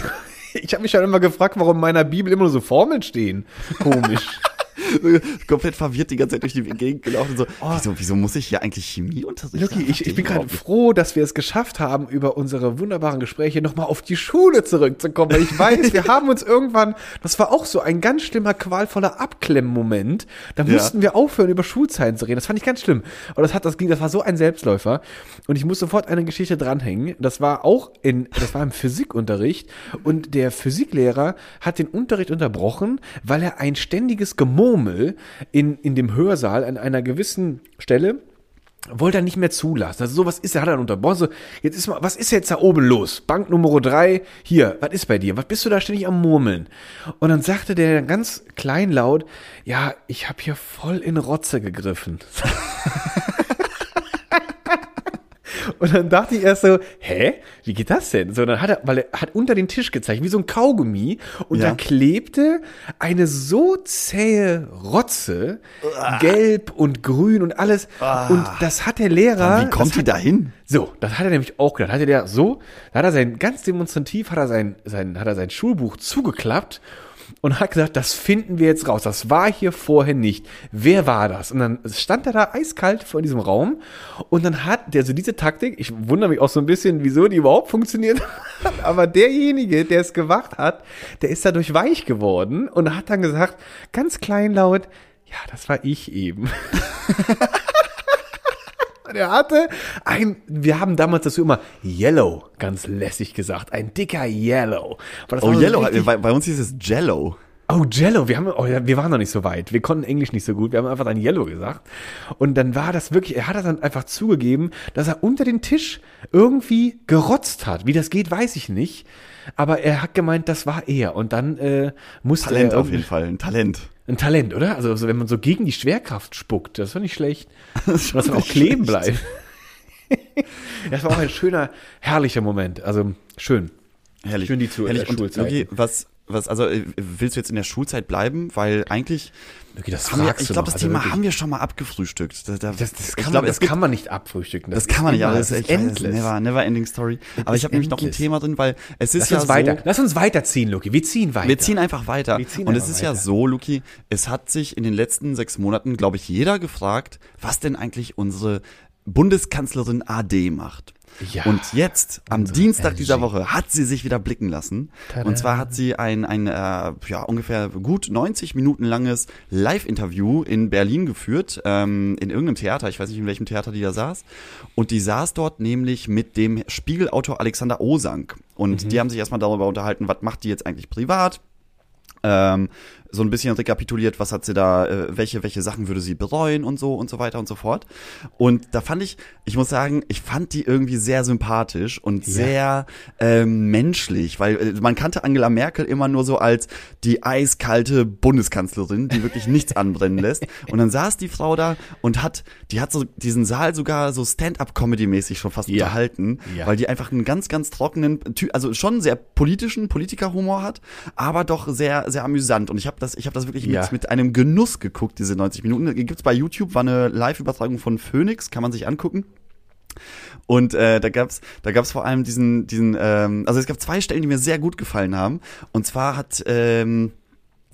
Ich habe mich schon immer gefragt, warum in meiner Bibel immer nur so Formeln stehen. Komisch. komplett verwirrt die ganze Zeit durch die Gegend gelaufen. und So, wieso, wieso muss ich hier eigentlich Chemieunterricht haben? ich, ich bin gerade froh, dass wir es geschafft haben, über unsere wunderbaren Gespräche nochmal auf die Schule zurückzukommen. Weil ich weiß, wir haben uns irgendwann, das war auch so ein ganz schlimmer, qualvoller Abklemmmoment. Da Ja. mussten wir aufhören, über Schulzeiten zu reden. Das fand ich ganz schlimm. Und das hat, das ging, das war so ein Selbstläufer. Und ich muss sofort eine Geschichte dranhängen. Das war auch in, das war im Physikunterricht. Und der Physiklehrer hat den Unterricht unterbrochen, weil er ein ständiges Gemurmel in, in dem Hörsaal an einer gewissen Stelle wollte er nicht mehr zulassen. Also sowas ist er, hat er dann unterbrochen. So, jetzt ist mal, was ist jetzt da oben los? Bank Nummer drei, hier, was ist bei dir? Was bist du da ständig am Murmeln? Und dann sagte der ganz kleinlaut, ja, ich habe hier voll in Rotze gegriffen. Und dann dachte ich erst so, hä? Wie geht das denn? So, dann hat er, weil er hat unter den Tisch gezeigt, wie so ein Kaugummi, und Ja. da klebte eine so zähe Rotze, gelb und grün und alles. Und das hat der Lehrer. Wie kommt die da hin? so, das hat er nämlich auch gedacht. Hatte der so, da hat er sein ganz demonstrativ, hat er sein, sein, hat er sein Schulbuch zugeklappt und hat gesagt, das finden wir jetzt raus. Das war hier vorher nicht. Wer war das? Und dann stand er da eiskalt vor diesem Raum und dann hat der so diese Taktik, ich wundere mich auch so ein bisschen, wieso die überhaupt funktioniert hat, aber derjenige, der es gemacht hat, der ist dadurch weich geworden und hat dann gesagt, ganz kleinlaut, ja, das war ich eben. Der hatte ein, wir haben damals dazu immer Yellow ganz lässig gesagt, ein dicker Yellow. Oh, Yellow, bei, bei uns hieß es Jello. Oh, Jello, wir haben, oh, ja, wir waren noch nicht so weit. Wir konnten Englisch nicht so gut. Wir haben einfach dann Yellow gesagt. Und dann war das wirklich, er hat das dann einfach zugegeben, dass er unter den Tisch irgendwie gerotzt hat. Wie das geht, weiß ich nicht. Aber er hat gemeint, das war er. Und dann äh, musste Talent er auf jeden Fall, ein Talent. ein Talent, oder? Also so, wenn man so gegen die Schwerkraft spuckt, das war nicht schlecht. Das dass man auch kleben bleibt. das war auch ein schöner, herrlicher Moment. Also schön. Herrlich. Schön die zu- Herrlich. Und, Schulzeiten. Luki, was, was, also äh, willst du jetzt in der Schulzeit bleiben? Weil eigentlich Okay, das haben wir, ich glaube, das Also Thema wirklich. haben wir schon mal abgefrühstückt. Da, da, Das, das, kann, glaub, man, das gibt- kann man nicht abfrühstücken. Das kann man nicht, aber das ist, echt, das endless. never, never ending story. Aber ich habe nämlich noch ein. Thema drin, weil es ist Lass ja uns so, weiter. Lass uns weiterziehen, Luki. Wir ziehen weiter. wir ziehen einfach weiter. Ziehen Und es ist ja weiter. so, Luki, es hat sich in den letzten sechs Monaten, glaube ich, jeder gefragt, was denn eigentlich unsere Bundeskanzlerin AD macht. Ja, und jetzt, am unsere Dienstag LG. dieser Woche, hat sie sich wieder blicken lassen. Tada. Und zwar hat sie ein, ein äh, ja, ungefähr gut 90 Minuten langes Live-Interview in Berlin geführt, ähm, in irgendeinem Theater, ich weiß nicht, in welchem Theater die da saß. Und die saß dort nämlich mit dem Spiegelautor Alexander Osank. Und Mhm. die haben sich erstmal darüber unterhalten, was macht die jetzt eigentlich privat? ähm, so ein bisschen rekapituliert, was hat sie da, äh, welche, welche Sachen würde sie bereuen und so und so weiter und so fort. Und da fand ich, ich muss sagen, ich fand die irgendwie sehr sympathisch und sehr ähm, menschlich, weil äh, man kannte Angela Merkel immer nur so als die eiskalte Bundeskanzlerin, die wirklich nichts anbrennen lässt. Und dann saß die Frau da und hat, die hat so diesen Saal sogar so Stand-up-Comedy-mäßig schon fast Ja. unterhalten, Ja. weil die einfach einen ganz, ganz trockenen, also schon sehr politischen Politikerhumor hat, aber doch sehr, sehr amüsant. Und ich habe das, ich habe das wirklich Ja. mit, mit einem Genuss geguckt, diese 90 Minuten. Gibt's bei YouTube, war eine Live-Übertragung von Phoenix, kann man sich angucken. Und äh, da gab's, da gab's vor allem diesen, diesen, ähm, also es gab zwei Stellen, die mir sehr gut gefallen haben. Und zwar hat ähm,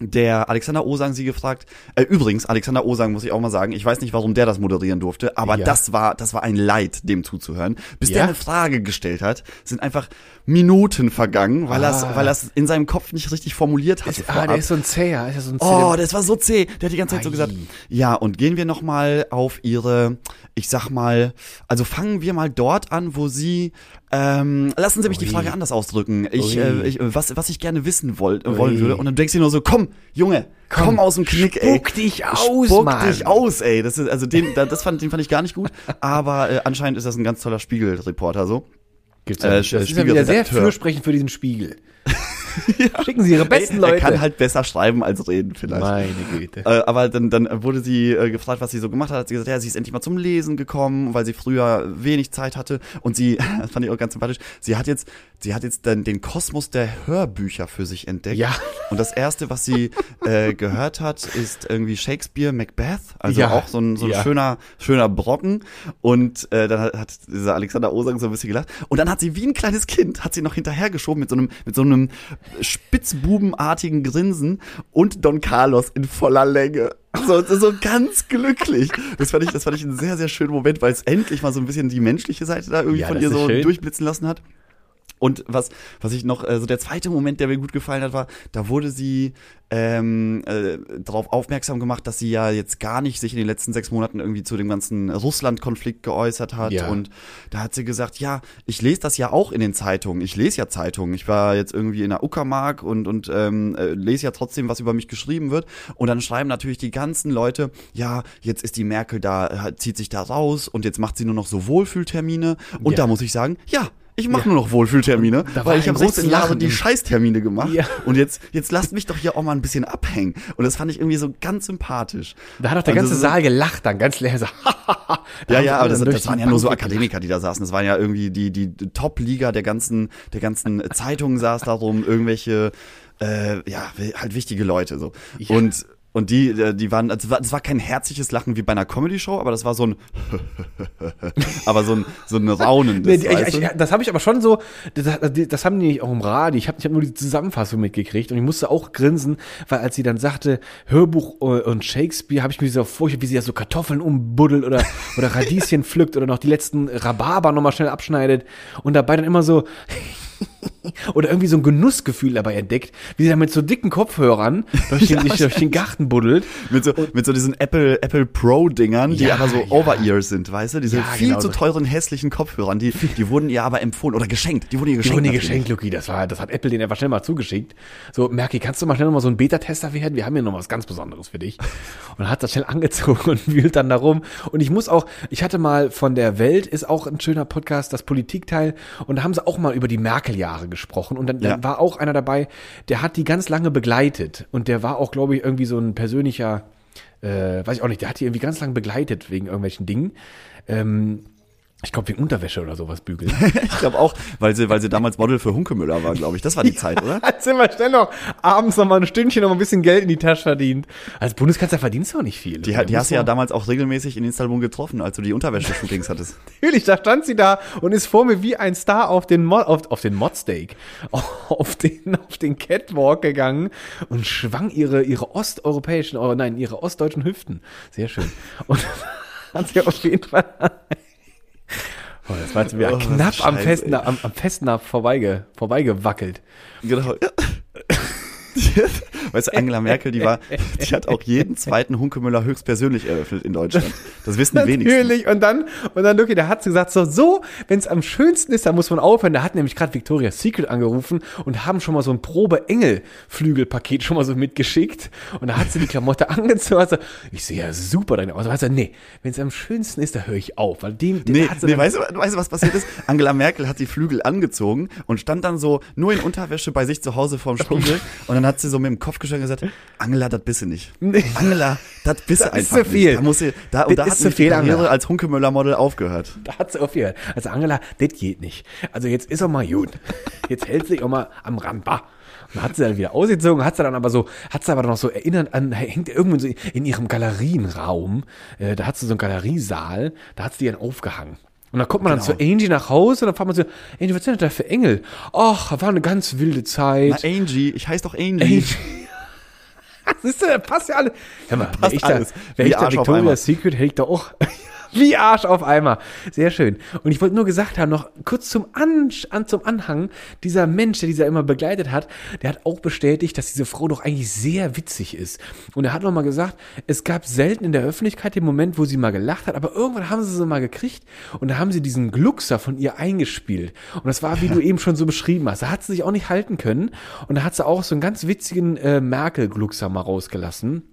der Alexander Osang sie gefragt. Äh, übrigens, Alexander Osang muss ich auch mal sagen, ich weiß nicht, warum der das moderieren durfte, aber Ja. das war das war ein Leid, dem zuzuhören. Bis Ja? der eine Frage gestellt hat, sind einfach Minuten vergangen, weil er Ah. weil er es in seinem Kopf nicht richtig formuliert. Ist, ah, der ist so ein Zäher. Ist ja so ein Oh, Zäher. das war so zäh. Der hat die ganze Zeit so Ei. gesagt, ja, und gehen wir noch mal auf ihre, ich sag mal, also fangen wir mal dort an, wo sie, ähm, lassen Sie mich die Ui. Frage anders ausdrücken. Ich, äh, ich was, was ich gerne wissen wollt, wollen würde. Und dann denkst du nur so, komm, Junge, komm, aus dem Knick, ey. spuck dich aus, Spuck Mann. dich aus, ey. Das ist, also den, da- das fand, den fand ich gar nicht gut. Aber äh, anscheinend ist das ein ganz toller Spiegelreporter so. Gibt's Äh, ja nicht. Das ist ja wieder sehr fürsprechend für diesen Spiegel. Schicken Sie Ihre besten Leute. Er kann halt besser schreiben als reden vielleicht. Meine Güte. Äh, aber dann, dann wurde sie äh, gefragt, was sie so gemacht hat. Hat sie gesagt, ja, sie ist endlich mal zum Lesen gekommen, weil sie früher wenig Zeit hatte. Und sie, das fand ich auch ganz sympathisch, sie hat jetzt, sie hat jetzt dann den Kosmos der Hörbücher für sich entdeckt. Ja. Und das erste, was sie äh, gehört hat, ist irgendwie Shakespeare Macbeth. Also Ja. auch so ein, so ein Ja. schöner, schöner Brocken. Und äh, dann hat, hat dieser Alexander Osang so ein bisschen gelacht. Und dann hat sie wie ein kleines Kind, hat sie noch hinterhergeschoben mit so einem, mit so einem spitzbubenartigen Grinsen und Don Carlos in voller Länge. So, so ganz glücklich. Das fand ich, das fand ich einen sehr, sehr schönen Moment, weil es endlich mal so ein bisschen die menschliche Seite da irgendwie Ja, von ihr so schön. durchblitzen lassen hat. Und was, was ich noch, äh, so der zweite Moment, der mir gut gefallen hat, war, da wurde sie ähm, äh, darauf aufmerksam gemacht, dass sie ja jetzt gar nicht sich in den letzten sechs Monaten irgendwie zu dem ganzen Russland-Konflikt geäußert hat. Ja. Und da hat sie gesagt, ja, ich lese das ja auch in den Zeitungen. Ich lese ja Zeitungen. Ich war jetzt irgendwie in der Uckermark und, und ähm, äh, lese ja trotzdem, was über mich geschrieben wird. Und dann schreiben natürlich die ganzen Leute, ja, jetzt ist die Merkel da, äh, zieht sich da raus und jetzt macht sie nur noch so Wohlfühltermine. Und Ja. da muss ich sagen, ja, ich mache Ja. nur noch Wohlfühltermine, Da weil ich habe 16 großes Jahre die Scheißtermine gemacht. Ja. Und jetzt, jetzt lasst mich doch hier auch mal ein bisschen abhängen. Und das fand ich irgendwie so ganz sympathisch. Da hat doch der Und ganze Saal gelacht, dann ganz leer so. Ja, ja, aber das, das waren ja nur so. Akademiker, die da saßen. Das waren ja irgendwie die, die, die Top-Liga der ganzen, der ganzen Zeitungen saß darum, irgendwelche, äh, ja, halt wichtige Leute, so. Ja. Und, und die, äh, die waren, das war, das war kein herzliches Lachen wie bei einer Comedy-Show, aber das war so ein, aber so ein, so ein raunendes, Nee, ich, ich, das habe ich aber schon so, das, das, das haben die nicht auch im Radio. Ich habe ich hab nur die Zusammenfassung mitgekriegt und ich musste auch grinsen, weil als sie dann sagte, Hörbuch äh, und Shakespeare, habe ich mir so vorgestellt, wie sie ja so Kartoffeln umbuddelt oder, oder Radieschen pflückt oder noch die letzten Rhabarber nochmal schnell abschneidet und dabei dann immer so oder irgendwie so ein Genussgefühl dabei entdeckt, wie sie dann mit so dicken Kopfhörern durch den, sich durch den Garten buddelt. Mit so, mit so diesen Apple, Apple Pro Dingern, die Ja, aber so ja. Over-Ears sind, weißt du? Diese Ja, viel genau zu so. teuren, hässlichen Kopfhörern, die, die wurden ihr aber empfohlen oder geschenkt. Die wurden ihr Die geschenkt. wurden natürlich. geschenkt, Luki. Das war, das hat Apple den einfach schnell mal zugeschickt. So, Merki, kannst du mal schnell noch mal so ein Beta-Tester werden? Wir haben hier noch was ganz Besonderes für dich. Und hat das schnell angezogen und wühlt dann darum. Und ich muss auch, ich hatte mal von der Welt, ist auch ein schöner Podcast, das Politikteil. Und da haben sie auch mal über die Merkel-Jahre gesprochen. Und dann, dann Ja. war auch einer dabei, der hat die ganz lange begleitet. Und der war auch, glaube ich, irgendwie so ein persönlicher, äh, weiß ich auch nicht, der hat die irgendwie ganz lange begleitet wegen irgendwelchen Dingen. Ähm, ich glaube, wegen Unterwäsche oder sowas bügeln. Ich glaube auch, weil sie, weil sie damals Model für Hunkemüller war, glaube ich. Das war die Zeit, oder? Hat sie mal schnell noch abends noch mal ein Stündchen noch mal ein bisschen Geld in die Tasche verdient. Als Bundeskanzler verdienst du auch nicht viel. Die, die hast du ja damals auch regelmäßig in Istanbul getroffen, als du die Unterwäsche-Shootings hattest. Natürlich, da stand sie da und ist vor mir wie ein Star auf den Mod, auf, auf den Modsteak, auf den, auf den Catwalk gegangen und schwang ihre, ihre osteuropäischen, oh nein, ihre ostdeutschen Hüften. Sehr schön. Und hat sie auf jeden Fall, oh, das war jetzt wieder Oh, knapp am festen, am, am festen vorbeige, vorbeigewackelt. Genau. Ja. Weißt du, Angela Merkel, die war, die hat auch jeden zweiten Hunkemüller höchstpersönlich eröffnet in Deutschland. Das wissen die wenigsten. Natürlich. Und dann, und dann, Luki, da hat sie gesagt, so, so, wenn es am schönsten ist, dann muss man aufhören. Da hat nämlich gerade Victoria's Secret angerufen und haben schon mal so ein Probe-Engel-Flügelpaket schon mal so mitgeschickt. Und da hat sie die Klamotte angezogen. Also, ich sehe ja super deine aus. Also, nee, wenn es am schönsten ist, da höre ich auf. Weil dem, dem Nee, hat sie nee weißt, du, weißt du, was passiert ist? Angela Merkel hat die Flügel angezogen und stand dann so nur in Unterwäsche bei sich zu Hause vorm Spiegel und dann hat sie so mit dem Kopf geschüttelt und gesagt, Angela, das bist du nicht. Angela, das bist du Das ist einfach zu viel. nicht. Da, muss sie, da, und Das da ist hat die viel, Karriere als Hunkemöller-Model aufgehört. Da hat sie aufgehört. Also Angela, das geht nicht. Also jetzt ist auch mal gut. Jetzt hält sie auch mal am Rand. Bah. Und dann hat sie dann wieder ausgezogen, hat sie dann aber so, hat sie aber noch so erinnert an, hängt irgendwo so in ihrem Galerienraum, äh, da hat sie so einen Galeriesaal, da hat sie die dann aufgehangen. Und dann kommt man Genau. dann zu Angie nach Hause und dann fragt man so, Angie, was sind denn da für Engel? Ach, war eine ganz wilde Zeit. Na, Angie, ich heiß doch Angie. Angie. Siehst du, passt ja alle. Hör mal, wäre ich da, alles. wär ich da Victoria's. Secret, hätte ich da auch wie Arsch auf Eimer. Sehr schön. Und ich wollte nur gesagt haben, noch kurz zum, An, an, zum Anhang, dieser Mensch, der dieser immer begleitet hat, der hat auch bestätigt, dass diese Frau doch eigentlich sehr witzig ist. Und er hat noch mal gesagt, es gab selten in der Öffentlichkeit den Moment, wo sie mal gelacht hat, aber irgendwann haben sie sie mal gekriegt und da haben sie diesen Gluckser von ihr eingespielt. Und das war, wie du eben schon so beschrieben hast. Da hat sie sich auch nicht halten können und da hat sie auch so einen ganz witzigen äh, Merkel-Gluckser mal rausgelassen.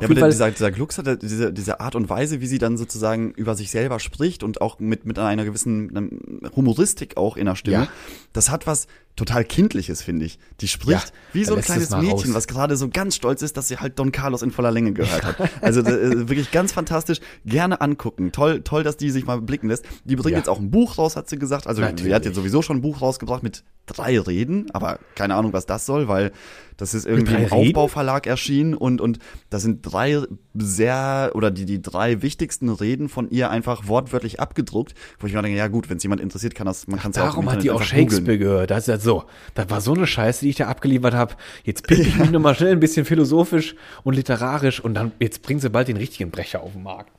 Ja, aber dieser, dieser Glux hat diese, diese Art und Weise, wie sie dann sozusagen über sich selber spricht und auch mit, mit einer gewissen Humoristik auch in der Stimme, Ja. das hat was total Kindliches, finde ich. Die spricht Ja, wie so ein kleines Mädchen, raus. was gerade so ganz stolz ist, dass sie halt Don Carlos in voller Länge gehört hat. Also äh, wirklich ganz fantastisch. Gerne angucken. Toll, toll, dass die sich mal blicken lässt. Die bringt Ja. jetzt auch ein Buch raus, hat sie gesagt. Also die hat Natürlich. jetzt sowieso schon ein Buch rausgebracht mit drei Reden, aber keine Ahnung, was das soll, weil das ist irgendwie im? Aufbauverlag erschienen und, und da sind drei sehr, oder die, die drei wichtigsten Reden von ihr einfach wortwörtlich abgedruckt, wo ich mir denke, ja gut, wenn es jemand interessiert, kann das, man kann es ja auch im Darum hat die auch Shakespeare googeln. gehört. Das ja so. Das war so eine Scheiße, die ich da abgeliefert habe. Jetzt pick ich mich nochmal schnell ein bisschen philosophisch und literarisch und dann jetzt bringen sie bald den richtigen Brecher auf den Markt.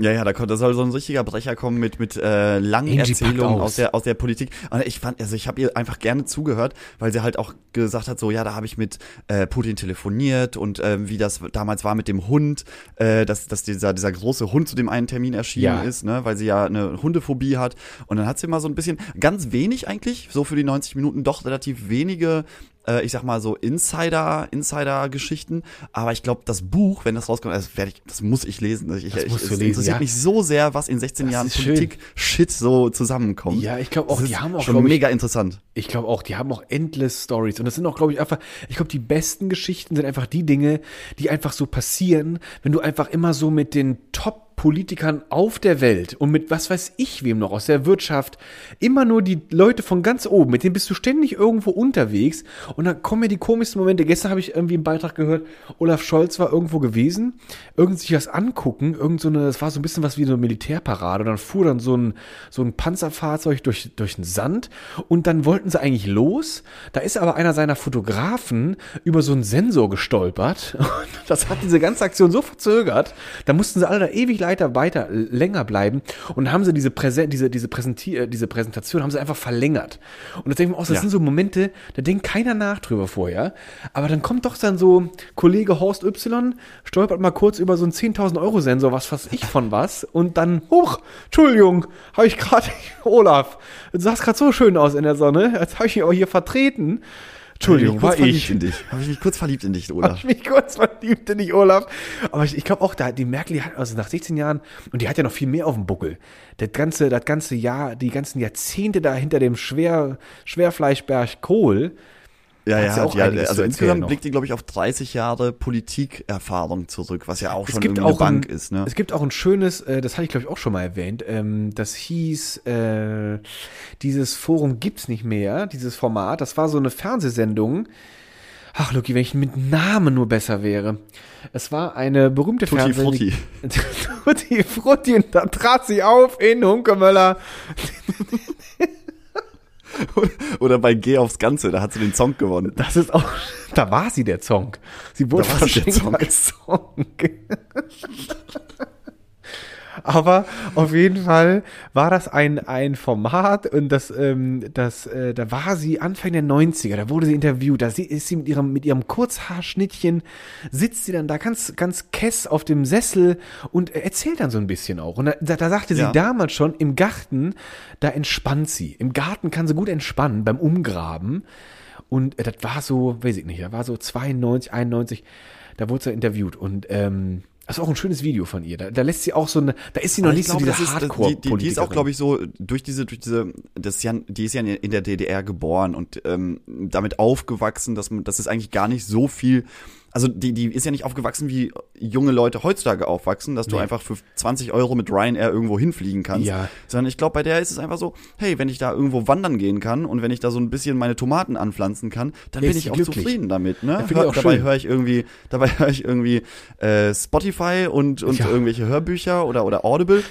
Ja, ja, da, kommt, da soll so ein richtiger Brecher kommen mit mit äh, langen Angie Erzählungen aus. aus der aus der Politik. Und ich fand, also ich habe ihr einfach gerne zugehört, weil sie halt auch gesagt hat, so ja, da habe ich mit äh, Putin telefoniert und ähm, wie das damals war mit dem Hund, äh, dass dass dieser dieser große Hund zu dem einen Termin erschienen Ja. ist, ne, weil sie ja eine Hundephobie hat. Und dann hat sie mal so ein bisschen, ganz wenig eigentlich, so für die 90 Minuten doch relativ wenige äh, ich sag mal so Insider, Insider-Geschichten. Aber ich glaube, das Buch, wenn das rauskommt, das, werd ich, das muss ich lesen. Ich, Das ich, musst es du lesen, interessiert ja. mich so sehr, was in 16 Das Jahren. Politik-Shit so zusammenkommt. Ja, ich glaube auch, Das die haben auch, schon glaub ich, mega interessant. Ich glaube auch, die haben auch endless Stories. Und das sind auch, glaube ich, einfach, ich glaube, die besten Geschichten sind einfach die Dinge, die einfach so passieren, wenn du einfach immer so mit den Top Politikern auf der Welt und mit was weiß ich wem noch aus der Wirtschaft, immer nur die Leute von ganz oben, mit denen bist du ständig irgendwo unterwegs und dann kommen mir die komischsten Momente. Gestern habe ich irgendwie einen Beitrag gehört, Olaf Scholz war irgendwo gewesen, irgend sich was angucken, irgend so eine, das war so ein bisschen was wie so eine Militärparade und dann fuhr dann so ein, so ein Panzerfahrzeug durch, durch den Sand und dann wollten sie eigentlich los, da ist aber einer seiner Fotografen über so einen Sensor gestolpert und das hat diese ganze Aktion so verzögert, da mussten sie alle da ewig weiter, weiter, länger bleiben und haben sie diese, Präse diese, diese, Präsenti äh, diese Präsentation haben sie einfach verlängert. Und da denke ich mir auch, das Ja. sind so Momente, da denkt keiner nach drüber vorher, aber dann kommt doch dann so Kollege Horst Y, stolpert mal kurz über so einen 10.000 Euro Sensor, was weiß ich von was und dann, huch, Entschuldigung, habe ich gerade, Olaf, du sahst gerade so schön aus in der Sonne, jetzt habe ich mich auch hier vertreten. Entschuldigung, war ich. Habe ich mich kurz verliebt in dich, Hab oder? ich mich kurz verliebt in dich, Olaf. Aber ich, ich glaube auch, da, die Merkel, die hat, also nach 16 Jahren, und die hat ja noch viel mehr auf dem Buckel. Das ganze, das ganze Jahr, die ganzen Jahrzehnte da hinter dem Schwer, Schwerfleischberg Kohl. Ja, ja, ja auch ja also insgesamt noch. blickt die, glaube ich, auf 30 Jahre Politikerfahrung zurück, was ja auch Es schon gibt auch eine Bank ein, ist, ne? Es gibt auch ein schönes, äh, das hatte ich glaube ich auch schon mal erwähnt, ähm, das hieß, äh, dieses Forum gibt's nicht mehr, dieses Format, das war so eine Fernsehsendung. Ach, Lucky, wenn ich mit Namen nur besser wäre. Es war eine berühmte Tutti Fernsehsendung. Tutti Frutti, und da trat sie auf in Hunkemöller. Oder bei Geh aufs Ganze, da hat sie den Song gewonnen. Das ist auch, da war sie der Song. Sie wurde Da war sie der Song. als Song. Aber auf jeden Fall war das ein, ein Format und das, ähm, das, äh, da war sie Anfang der 90er, da wurde sie interviewt, da sie, ist sie mit ihrem, mit ihrem Kurzhaarschnittchen, sitzt sie dann da ganz, ganz kess auf dem Sessel und erzählt dann so ein bisschen auch. Und da, da, da sagte sie Ja. damals schon, im Garten, da entspannt sie. Im Garten kann sie gut entspannen, beim Umgraben. Und äh, das war so, weiß ich nicht, da war so 92, 91, da wurde sie interviewt und ähm, das ist auch ein schönes Video von ihr. Da, da lässt sie auch so eine, da ist sie noch nicht ich so glaub, diese das ist- hardcore die, die, die ist auch, glaube ich, so durch diese, durch diese, das ist ja, die ist ja in der DDR geboren und ähm, damit aufgewachsen, dass man, dass es eigentlich gar nicht so viel, also die, die ist ja nicht aufgewachsen wie junge Leute heutzutage aufwachsen, dass du Nee. einfach für 20 Euro mit Ryanair irgendwo hinfliegen kannst. Ja. Sondern ich glaube, bei der ist es einfach so, hey, wenn ich da irgendwo wandern gehen kann und wenn ich da so ein bisschen meine Tomaten anpflanzen kann, dann bin ich auch glücklich. zufrieden damit. Ne? Hör, auch dabei höre ich irgendwie, dabei höre ich irgendwie äh, Spotify und, und Ja. irgendwelche Hörbücher oder, oder Audible.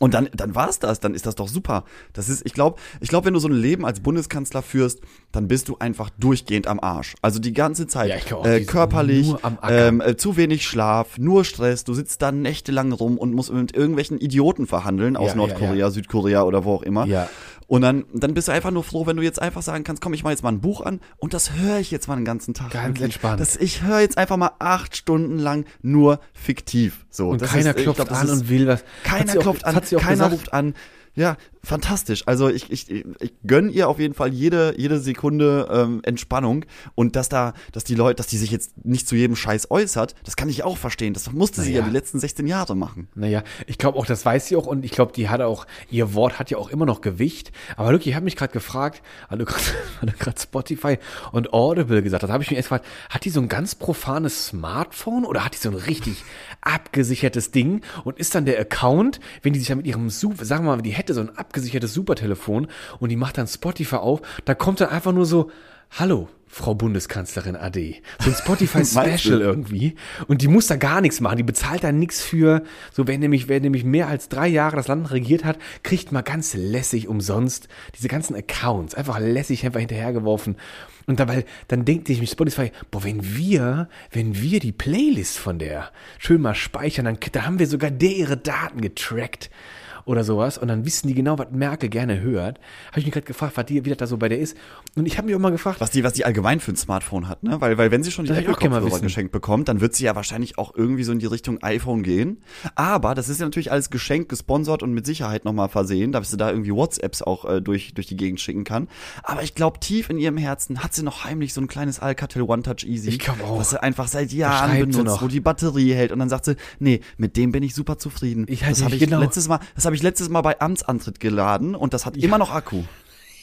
Und dann, dann war's das, dann ist das doch super. Das ist, ich glaube, ich glaube, wenn du so ein Leben als Bundeskanzler führst, dann bist du einfach durchgehend am Arsch. Also die ganze Zeit Ja, glaub auch, äh, körperlich, ähm, äh, zu wenig Schlaf, nur Stress. Du sitzt da nächtelang rum und musst mit irgendwelchen Idioten verhandeln aus ja, Nordkorea, ja. Südkorea oder wo auch immer. Ja. Und dann, dann bist du einfach nur froh, wenn du jetzt einfach sagen kannst, komm, ich mach jetzt mal ein Buch an und das höre ich jetzt mal den ganzen Tag. Ganz Wirklich. entspannt. Das, ich höre jetzt einfach mal acht Stunden lang nur fiktiv. So, Und keiner ist, klopft glaub, an und will was. Keiner auch- klopft das an, hat sie auch keiner gesagt. ruft an. Ja, fantastisch. Also ich, ich, ich gönn ihr auf jeden Fall jede, jede Sekunde ähm, Entspannung und dass da, dass die Leute, dass die sich jetzt nicht zu jedem Scheiß äußert, das kann ich auch verstehen. Das musste sie ja Naja. die letzten 16 Jahre machen. Naja, ich glaube auch, das weiß sie auch und ich glaube, die hat auch, ihr Wort hat ja auch immer noch Gewicht. Aber Lucky, ich habe mich gerade gefragt, weil du gerade Spotify und Audible gesagt hast, habe ich mich erst gefragt, hat die so ein ganz profanes Smartphone oder hat die so ein richtig abgesichertes Ding und ist dann der Account, wenn die sich dann mit ihrem Super, sagen wir mal, die hätte so ein abgesichertes Supertelefon und die macht dann Spotify auf, da kommt dann einfach nur so, hallo, Frau Bundeskanzlerin AD. So ein Spotify Meinst du? Special irgendwie. Und die muss da gar nichts machen. Die bezahlt da nichts für. So, wer nämlich, wer nämlich mehr als drei Jahre das Land regiert hat, kriegt mal ganz lässig umsonst diese ganzen Accounts. Einfach lässig einfach hinterhergeworfen. Und dabei, dann denkt sich Spotify, boah, wenn wir, wenn wir die Playlist von der schön mal speichern, dann, da haben wir sogar der ihre Daten getrackt oder sowas und dann wissen die genau, was Merkel gerne hört. Habe ich mich gerade gefragt, was die, wie das da so bei der ist. Und ich habe mich auch mal gefragt, Was die, was die allgemein für ein Smartphone hat, ne? Weil, weil wenn sie schon die Apple-Kopfhörer geschenkt bekommt, dann wird sie ja wahrscheinlich auch irgendwie so in die Richtung iPhone gehen. Aber das ist ja natürlich alles geschenkt, gesponsert und mit Sicherheit nochmal versehen, dass sie da irgendwie WhatsApps auch äh, durch, durch die Gegend schicken kann. Aber ich glaube, tief in ihrem Herzen hat sie noch heimlich so ein kleines Alcatel One Touch Easy. Ich glaub auch. Was sie einfach seit Jahren benutzt, wo die Batterie hält. Und dann sagt sie, nee, mit dem bin ich super zufrieden. Ich halt das habe ich genau. letztes Mal, das habe ich letztes Mal bei Amtsantritt geladen und das hat immer noch Akku.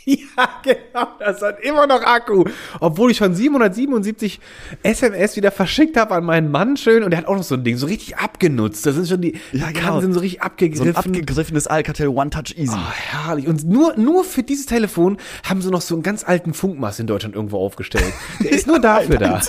Ja, genau, das hat immer noch Akku. Obwohl ich schon 777 SMS wieder verschickt habe an meinen Mann schön und der hat auch noch so ein Ding, so richtig abgenutzt. Das sind schon die, Ja, die genau. Sind so richtig So ein abgegriffen. abgegriffenes Alcatel One Touch Easy. Oh, herrlich. Und nur, nur für dieses Telefon haben sie noch so einen ganz alten Funkmast in Deutschland irgendwo aufgestellt. Der ist nur dafür da.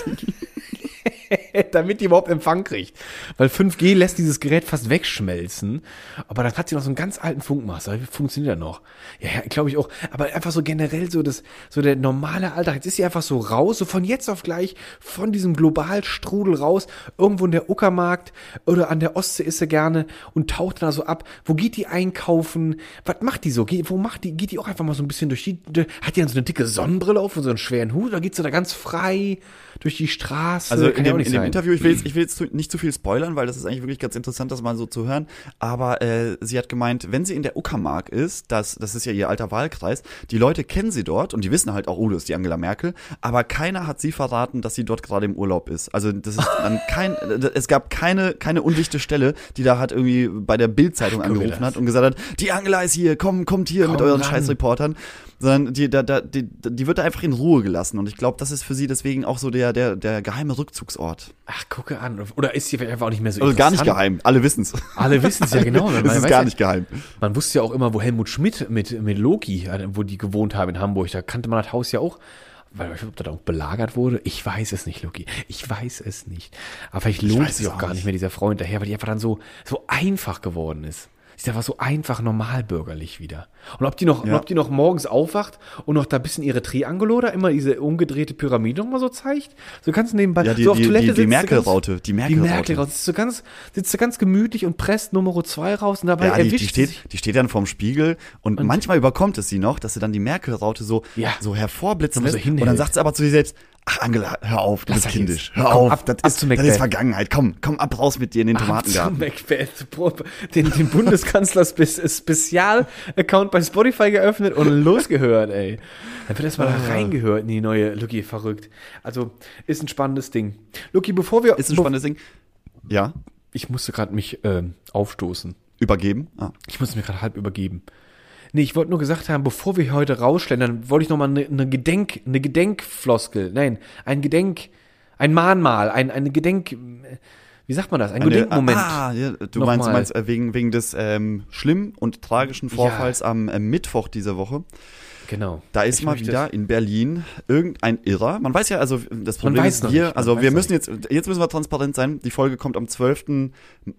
Damit die überhaupt Empfang kriegt. Weil 5G lässt dieses Gerät fast wegschmelzen. Aber dann hat sie noch so einen ganz alten Funkmast. Wie funktioniert er noch? Ja, ja glaube ich auch. Aber einfach so generell so das, so der normale Alltag. Jetzt ist sie einfach so raus, so von jetzt auf gleich, von diesem Globalstrudel raus, irgendwo in der Uckermarkt oder an der Ostsee ist sie gerne und taucht da so ab. Wo geht die einkaufen? Was macht die so? Geht, wo macht die, geht die auch einfach mal so ein bisschen durch die, hat die dann so eine dicke Sonnenbrille auf und so einen schweren Hut? Oder geht sie da ganz frei durch die Straße? Also Kann in ja dem, auch nicht in dem sein. Interview, ich will, jetzt, ich will jetzt zu- nicht zu viel spoilern, weil das ist eigentlich wirklich ganz interessant, das mal so zu hören. Aber äh, sie hat gemeint, wenn sie in der Uckermark ist, das, das ist ja ihr alter Wahlkreis, die Leute kennen sie dort und die wissen halt auch, oh, das ist die Angela Merkel, aber keiner hat sie verraten, dass sie dort gerade im Urlaub ist. Also das ist dann kein, es gab keine, keine undichte Stelle, die da hat irgendwie bei der Bildzeitung angerufen hat und gesagt hat, die Angela ist hier, komm, kommt hier mit Komm euren ran. Scheißreportern. Sondern die, da, da, die, die wird da einfach in Ruhe gelassen. Und ich glaube, das ist für sie deswegen auch so der, der, der geheime Rückzugsort. Ach, gucke an. Oder ist sie vielleicht einfach auch nicht mehr so Also gar nicht geheim, alle wissen's. Alle wissen es ja genau. Man Es ist gar ja, nicht geheim. Man wusste ja auch immer, wo Helmut Schmidt mit, mit Loki, äh, wo die gewohnt haben in Hamburg, da kannte man das Haus ja auch. Weil ich weiß, ob das auch belagert wurde. Ich weiß es nicht, Loki. Ich weiß es nicht. Aber vielleicht lohnt es sich es auch auch gar nicht nicht. mehr, dieser Frau hinterher, weil die einfach dann so, so einfach geworden ist. Sie ist einfach so einfach normalbürgerlich wieder. Und ob die noch, Ja. und ob die noch morgens aufwacht und noch da ein bisschen ihre Triangelo da immer diese umgedrehte Pyramide noch mal so zeigt. So kannst du nebenbei, Ja, die, so auf die, Toilette die, die sitzt Merkel-Raute. Die Die Merkel-Raute. Merkel raus. Sitzt so ganz, sitzt so ganz gemütlich und presst Nummer zwei raus und dabei Ja, die, die, erwischt sie steht, sich. die steht dann vorm Spiegel und, manchmal überkommt es sie noch, dass sie dann die Merkel-Raute so, Ja. so hervorblitzen Nochmal so lässt. und dann sagt sie aber zu sich selbst, ach Angela, hör auf, du Lass bist das kindisch. Hör Komm, auf, ab- das, ab ist, zu das ist Macbeth. Vergangenheit. Komm, komm ab raus mit dir in den Tomatengarten. Macbeth, Pro- den, den Bundeskanzler Spe- Spezial-Account bei Spotify geöffnet und losgehört, ey. Dann wird erstmal da reingehört in die neue Lucky verrückt. Also, ist ein spannendes Ding. Lucky, bevor wir. Ist ein spannendes Ding. Ja, Ich musste gerade mich ähm, aufstoßen. übergeben. Ah. Ich musste mir gerade halb übergeben. Nee, ich wollte nur gesagt haben, bevor wir heute rausschlendern, wollte ich noch mal eine ne Gedenk, eine Gedenkfloskel, nein, ein Gedenk, ein Mahnmal, ein, eine Gedenk, wie sagt man das, ein Eine- Gedenkmoment. Ah, ja, du Nochmal. meinst, du meinst äh, wegen, wegen des ähm, schlimmen und tragischen Vorfalls am äh, Mittwoch dieser Woche. Genau. Da ist Ich mal wieder in Berlin irgendein Irrer. Man weiß ja, also das Problem ist, man also wir müssen jetzt, jetzt müssen wir transparent sein. Die Folge kommt am 12.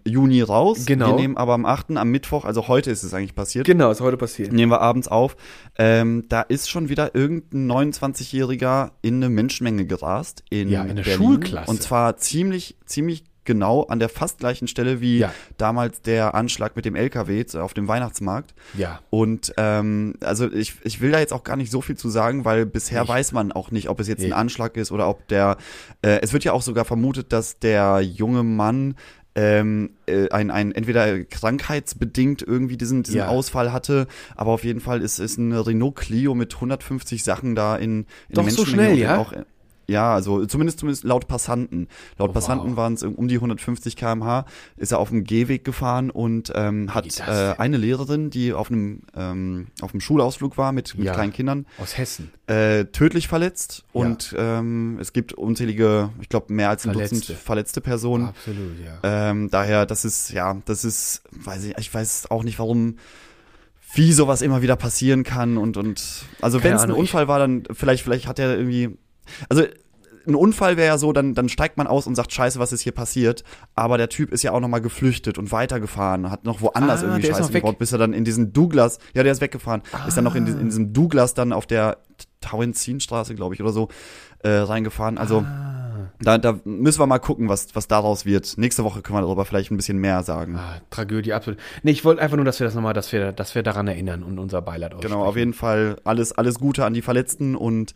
Juni raus. Genau. Wir nehmen aber am 8. am Mittwoch, also heute ist es eigentlich passiert. Genau, ist heute passiert. Nehmen wir abends auf. Ähm, da ist schon wieder irgendein 29-Jähriger in eine Menschenmenge gerast in, Ja, in Berlin. Schulklasse. Und zwar ziemlich, ziemlich genau an der fast gleichen Stelle wie Ja. damals der Anschlag mit dem LKW auf dem Weihnachtsmarkt. Ja. Und ähm, also ich, ich will da jetzt auch gar nicht so viel zu sagen, weil bisher Nicht. weiß man auch nicht, ob es jetzt Nee. ein Anschlag ist oder ob der. Äh, es wird ja auch sogar vermutet, dass der junge Mann ähm, äh, ein, ein entweder krankheitsbedingt irgendwie diesen, diesen Ja. Ausfall hatte, aber auf jeden Fall ist ist ein Renault Clio mit 150 Sachen da in, in Doch der so schnell, ja? Auch, äh, ja, also zumindest zumindest laut Passanten. Laut Oh, Passanten wow. waren es um die 150 km/h. Ist er auf dem Gehweg gefahren und ähm, hat äh, eine Lehrerin, die auf einem ähm, auf einem Schulausflug war mit, mit Ja. kleinen Kindern, Aus Hessen. äh, tödlich verletzt Ja. und ähm, es gibt unzählige, ich glaube mehr als ein Verletzte. Dutzend verletzte Personen. Absolut, ja. Ähm, daher, das ist ja, das ist, weiß ich, ich weiß auch nicht, warum wie sowas immer wieder passieren kann und und also wenn es ein Unfall war, dann vielleicht vielleicht hat er irgendwie also ein Unfall wäre ja so, dann, dann steigt man aus und sagt, scheiße, was ist hier passiert? Aber der Typ ist ja auch nochmal geflüchtet und weitergefahren, hat noch woanders Ah, irgendwie Scheiße gebaut, bis er dann in diesen Douglas, ja, der ist weggefahren, ist dann noch in, Ah. in diesem Douglas dann auf der Tauentzienstraße, glaube ich, oder so, äh, reingefahren. Also Ah. da, da müssen wir mal gucken, was, was daraus wird. Nächste Woche können wir darüber vielleicht ein bisschen mehr sagen. Ah, Tragödie, absolut. Nee, ich wollte einfach nur, dass wir das nochmal, dass wir, dass wir daran erinnern und unser Beileid Genau, aussprechen. auf jeden Fall alles, alles Gute an die Verletzten und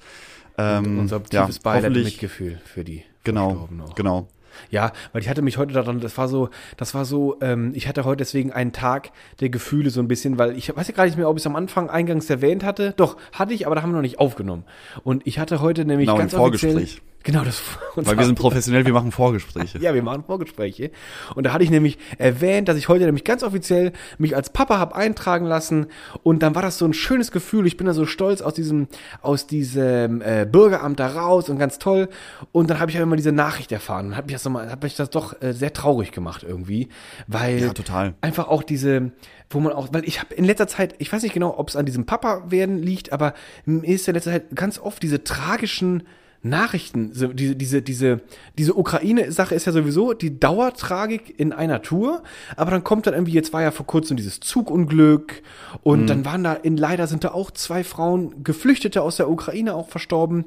ähm, unser ja, tiefes Beileid und hoffentlich, Mitgefühl für die genau, genau. Ja, weil ich hatte mich heute daran, das war so, das war so, ähm, ich hatte heute deswegen einen Tag der Gefühle so ein bisschen, weil ich weiß ja gar nicht mehr, ob ich es am Anfang eingangs erwähnt hatte. Doch, hatte ich, aber da haben wir noch nicht aufgenommen. Und ich hatte heute nämlich Genau, ganz im Vorgespräch. offiziell, genau, das Weil wir sind professionell, wir machen Vorgespräche. ja, wir machen Vorgespräche. Und da hatte ich nämlich erwähnt, dass ich heute nämlich ganz offiziell mich als Papa hab eintragen lassen. Und dann war das so ein schönes Gefühl. Ich bin da so stolz aus diesem, aus diesem äh, Bürgeramt da raus und ganz toll. Und dann habe ich ja immer diese Nachricht erfahren und hat mich das, noch mal, hat mich das doch äh, sehr traurig gemacht irgendwie. Weil Ja, total. einfach auch diese, wo man auch, weil ich habe in letzter Zeit, ich weiß nicht genau, ob es an diesem Papa werden liegt, aber mir ist in letzter Zeit ganz oft diese tragischen Nachrichten, diese, diese, diese, diese Ukraine-Sache ist ja sowieso die Dauertragik in einer Tour, aber dann kommt dann irgendwie, jetzt war ja vor kurzem dieses Zugunglück und dann waren da, in, leider sind da auch zwei Frauen, Geflüchtete aus der Ukraine auch verstorben.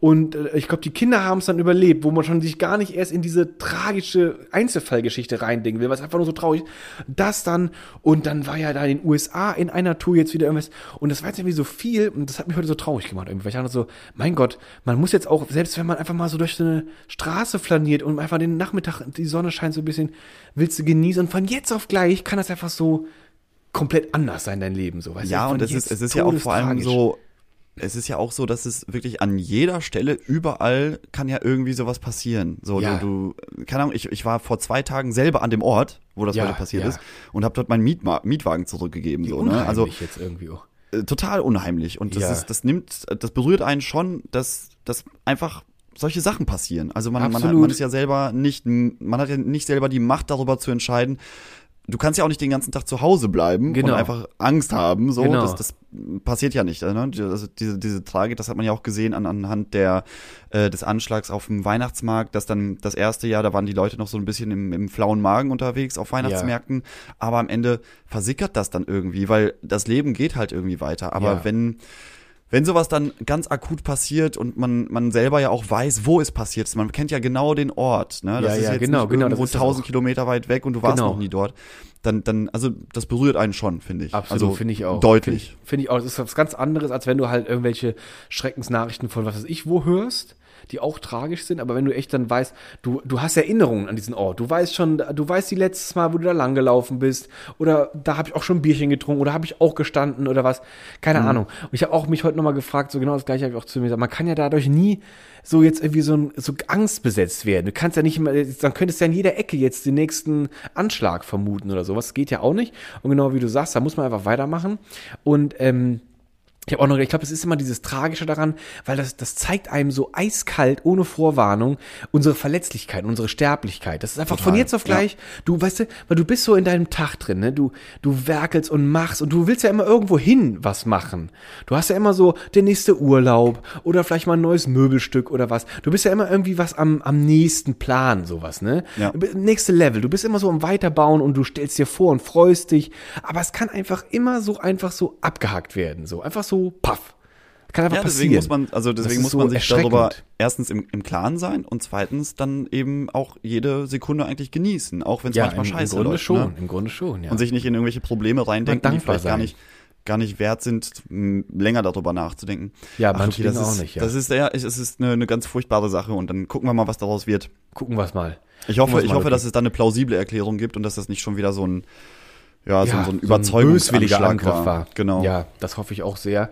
Und äh, ich glaube, die Kinder haben es dann überlebt, wo man schon sich gar nicht erst in diese tragische Einzelfallgeschichte reindenken will, was einfach nur so traurig ist. Das dann, und dann war ja da in den USA in einer Tour jetzt wieder irgendwas. Und das war jetzt irgendwie so viel, und das hat mich heute so traurig gemacht irgendwie, weil ich dachte so, mein Gott, man muss jetzt auch, selbst wenn man einfach mal so durch so eine Straße flaniert und einfach den Nachmittag, die Sonne scheint so ein bisschen, willst du genießen und von jetzt auf gleich kann das einfach so komplett anders sein, dein Leben, so, weißt? Ja, und es ist, jetzt es ist ja auch vor allem so, es ist ja auch so, dass es wirklich an jeder Stelle, überall kann ja irgendwie sowas passieren. So, Ja. du, du, keine Ahnung, ich, ich war vor zwei Tagen selber an dem Ort, wo das Ja, heute passiert ja. ist, und habe dort meinen Mietma Mietwagen zurückgegeben. So, ne? Also jetzt irgendwie auch. äh, total unheimlich. Und das ist, das nimmt, das berührt einen schon, dass, dass einfach solche Sachen passieren. Also man, man, man ist ja selber nicht, man hat ja nicht selber die Macht darüber zu entscheiden. Du kannst ja auch nicht den ganzen Tag zu Hause bleiben Genau. und einfach Angst haben. So, Genau. das, das passiert ja nicht. Ne? Also diese, diese Tragik, das hat man ja auch gesehen an, anhand der, äh, des Anschlags auf dem Weihnachtsmarkt, dass dann das erste Jahr, da waren die Leute noch so ein bisschen im, im flauen Magen unterwegs auf Weihnachtsmärkten, aber am Ende versickert das dann irgendwie, weil das Leben geht halt irgendwie weiter. Aber Ja. wenn wenn sowas dann ganz akut passiert und man, man selber ja auch weiß, wo es passiert ist, man kennt ja genau den Ort, ne? Das Ja, ist ja, jetzt genau, nicht genau, irgendwo das ist das 1000 auch. Kilometer weit weg und du warst Genau. noch nie dort. Dann, dann, also das berührt einen schon, finde ich. Absolut, also, finde ich auch. Deutlich. Finde ich, finde ich auch. Das ist was ganz anderes, als wenn du halt irgendwelche Schreckensnachrichten von was weiß ich wo hörst, die auch tragisch sind, aber wenn du echt dann weißt, du, du hast Erinnerungen an diesen Ort. Du weißt schon, du weißt die letztes Mal, wo du da lang gelaufen bist, oder da habe ich auch schon ein Bierchen getrunken, oder habe ich auch gestanden oder was. Keine Mhm. Ahnung. Und ich habe auch mich heute nochmal gefragt, so genau das gleiche habe ich auch zu mir gesagt, man kann ja dadurch nie so jetzt irgendwie so, ein, so angstbesetzt werden. Du kannst ja nicht immer, dann könntest du ja in jeder Ecke jetzt den nächsten Anschlag vermuten oder sowas. Geht ja auch nicht. Und genau wie du sagst, da muss man einfach weitermachen. Und ähm, Ich habe auch noch, ich glaube, es ist immer dieses Tragische daran, weil das, das zeigt einem so eiskalt, ohne Vorwarnung, unsere Verletzlichkeit, unsere Sterblichkeit. Das ist einfach Total, von jetzt auf ja. gleich, du weißt du, weil du bist so in deinem Tag drin, ne? Du, du werkelst und machst und du willst ja immer irgendwo hin was machen. Du hast ja immer so der nächste Urlaub oder vielleicht mal ein neues Möbelstück oder was. Du bist ja immer irgendwie was am, am nächsten Plan, sowas, ne? Ja. Nächste Level. Du bist immer so am Weiterbauen und du stellst dir vor und freust dich. Aber es kann einfach immer so einfach so abgehakt werden. So einfach so paff. Kann einfach Ja, passieren. deswegen muss man, also Das deswegen ist muss so man sich darüber erstens im, im Klaren sein und zweitens dann eben auch jede Sekunde eigentlich genießen, auch wenn es ja, manchmal im, im scheiße Grunde läuft. schon. Ne? Im Grunde schon, ja. Und sich nicht in irgendwelche Probleme reindenken, die vielleicht gar nicht, gar nicht wert sind, länger darüber nachzudenken. Ja, Ach, manche das Dinge ist, auch nicht, ja. Das ist, ja, es ist eine, eine ganz furchtbare Sache und dann gucken wir mal, was daraus wird. Gucken wir es mal. Ich hoffe, ich hoffe, dass es da eine plausible Erklärung gibt und dass das nicht schon wieder so ein, ja, so, ja, so ein böswilliger Überzeugungsanschlag Angriff war. Genau. Ja, das hoffe ich auch sehr.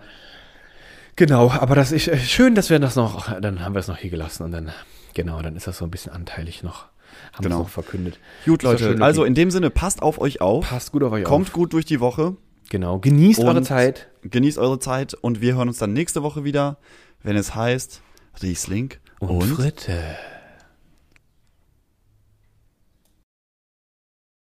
Genau, aber das ist äh, schön, dass wir das noch, dann haben wir es noch hier gelassen und dann, genau, dann ist das so ein bisschen anteilig noch, haben Genau. wir es noch verkündet. Gut, Leute. schön. Also in dem Sinne, passt auf euch auf. passt gut auf euch Kommt auf. gut durch die Woche. Genau, genießt eure Zeit. Genießt eure Zeit und wir hören uns dann nächste Woche wieder, wenn es heißt Riesling Und, und Fritte.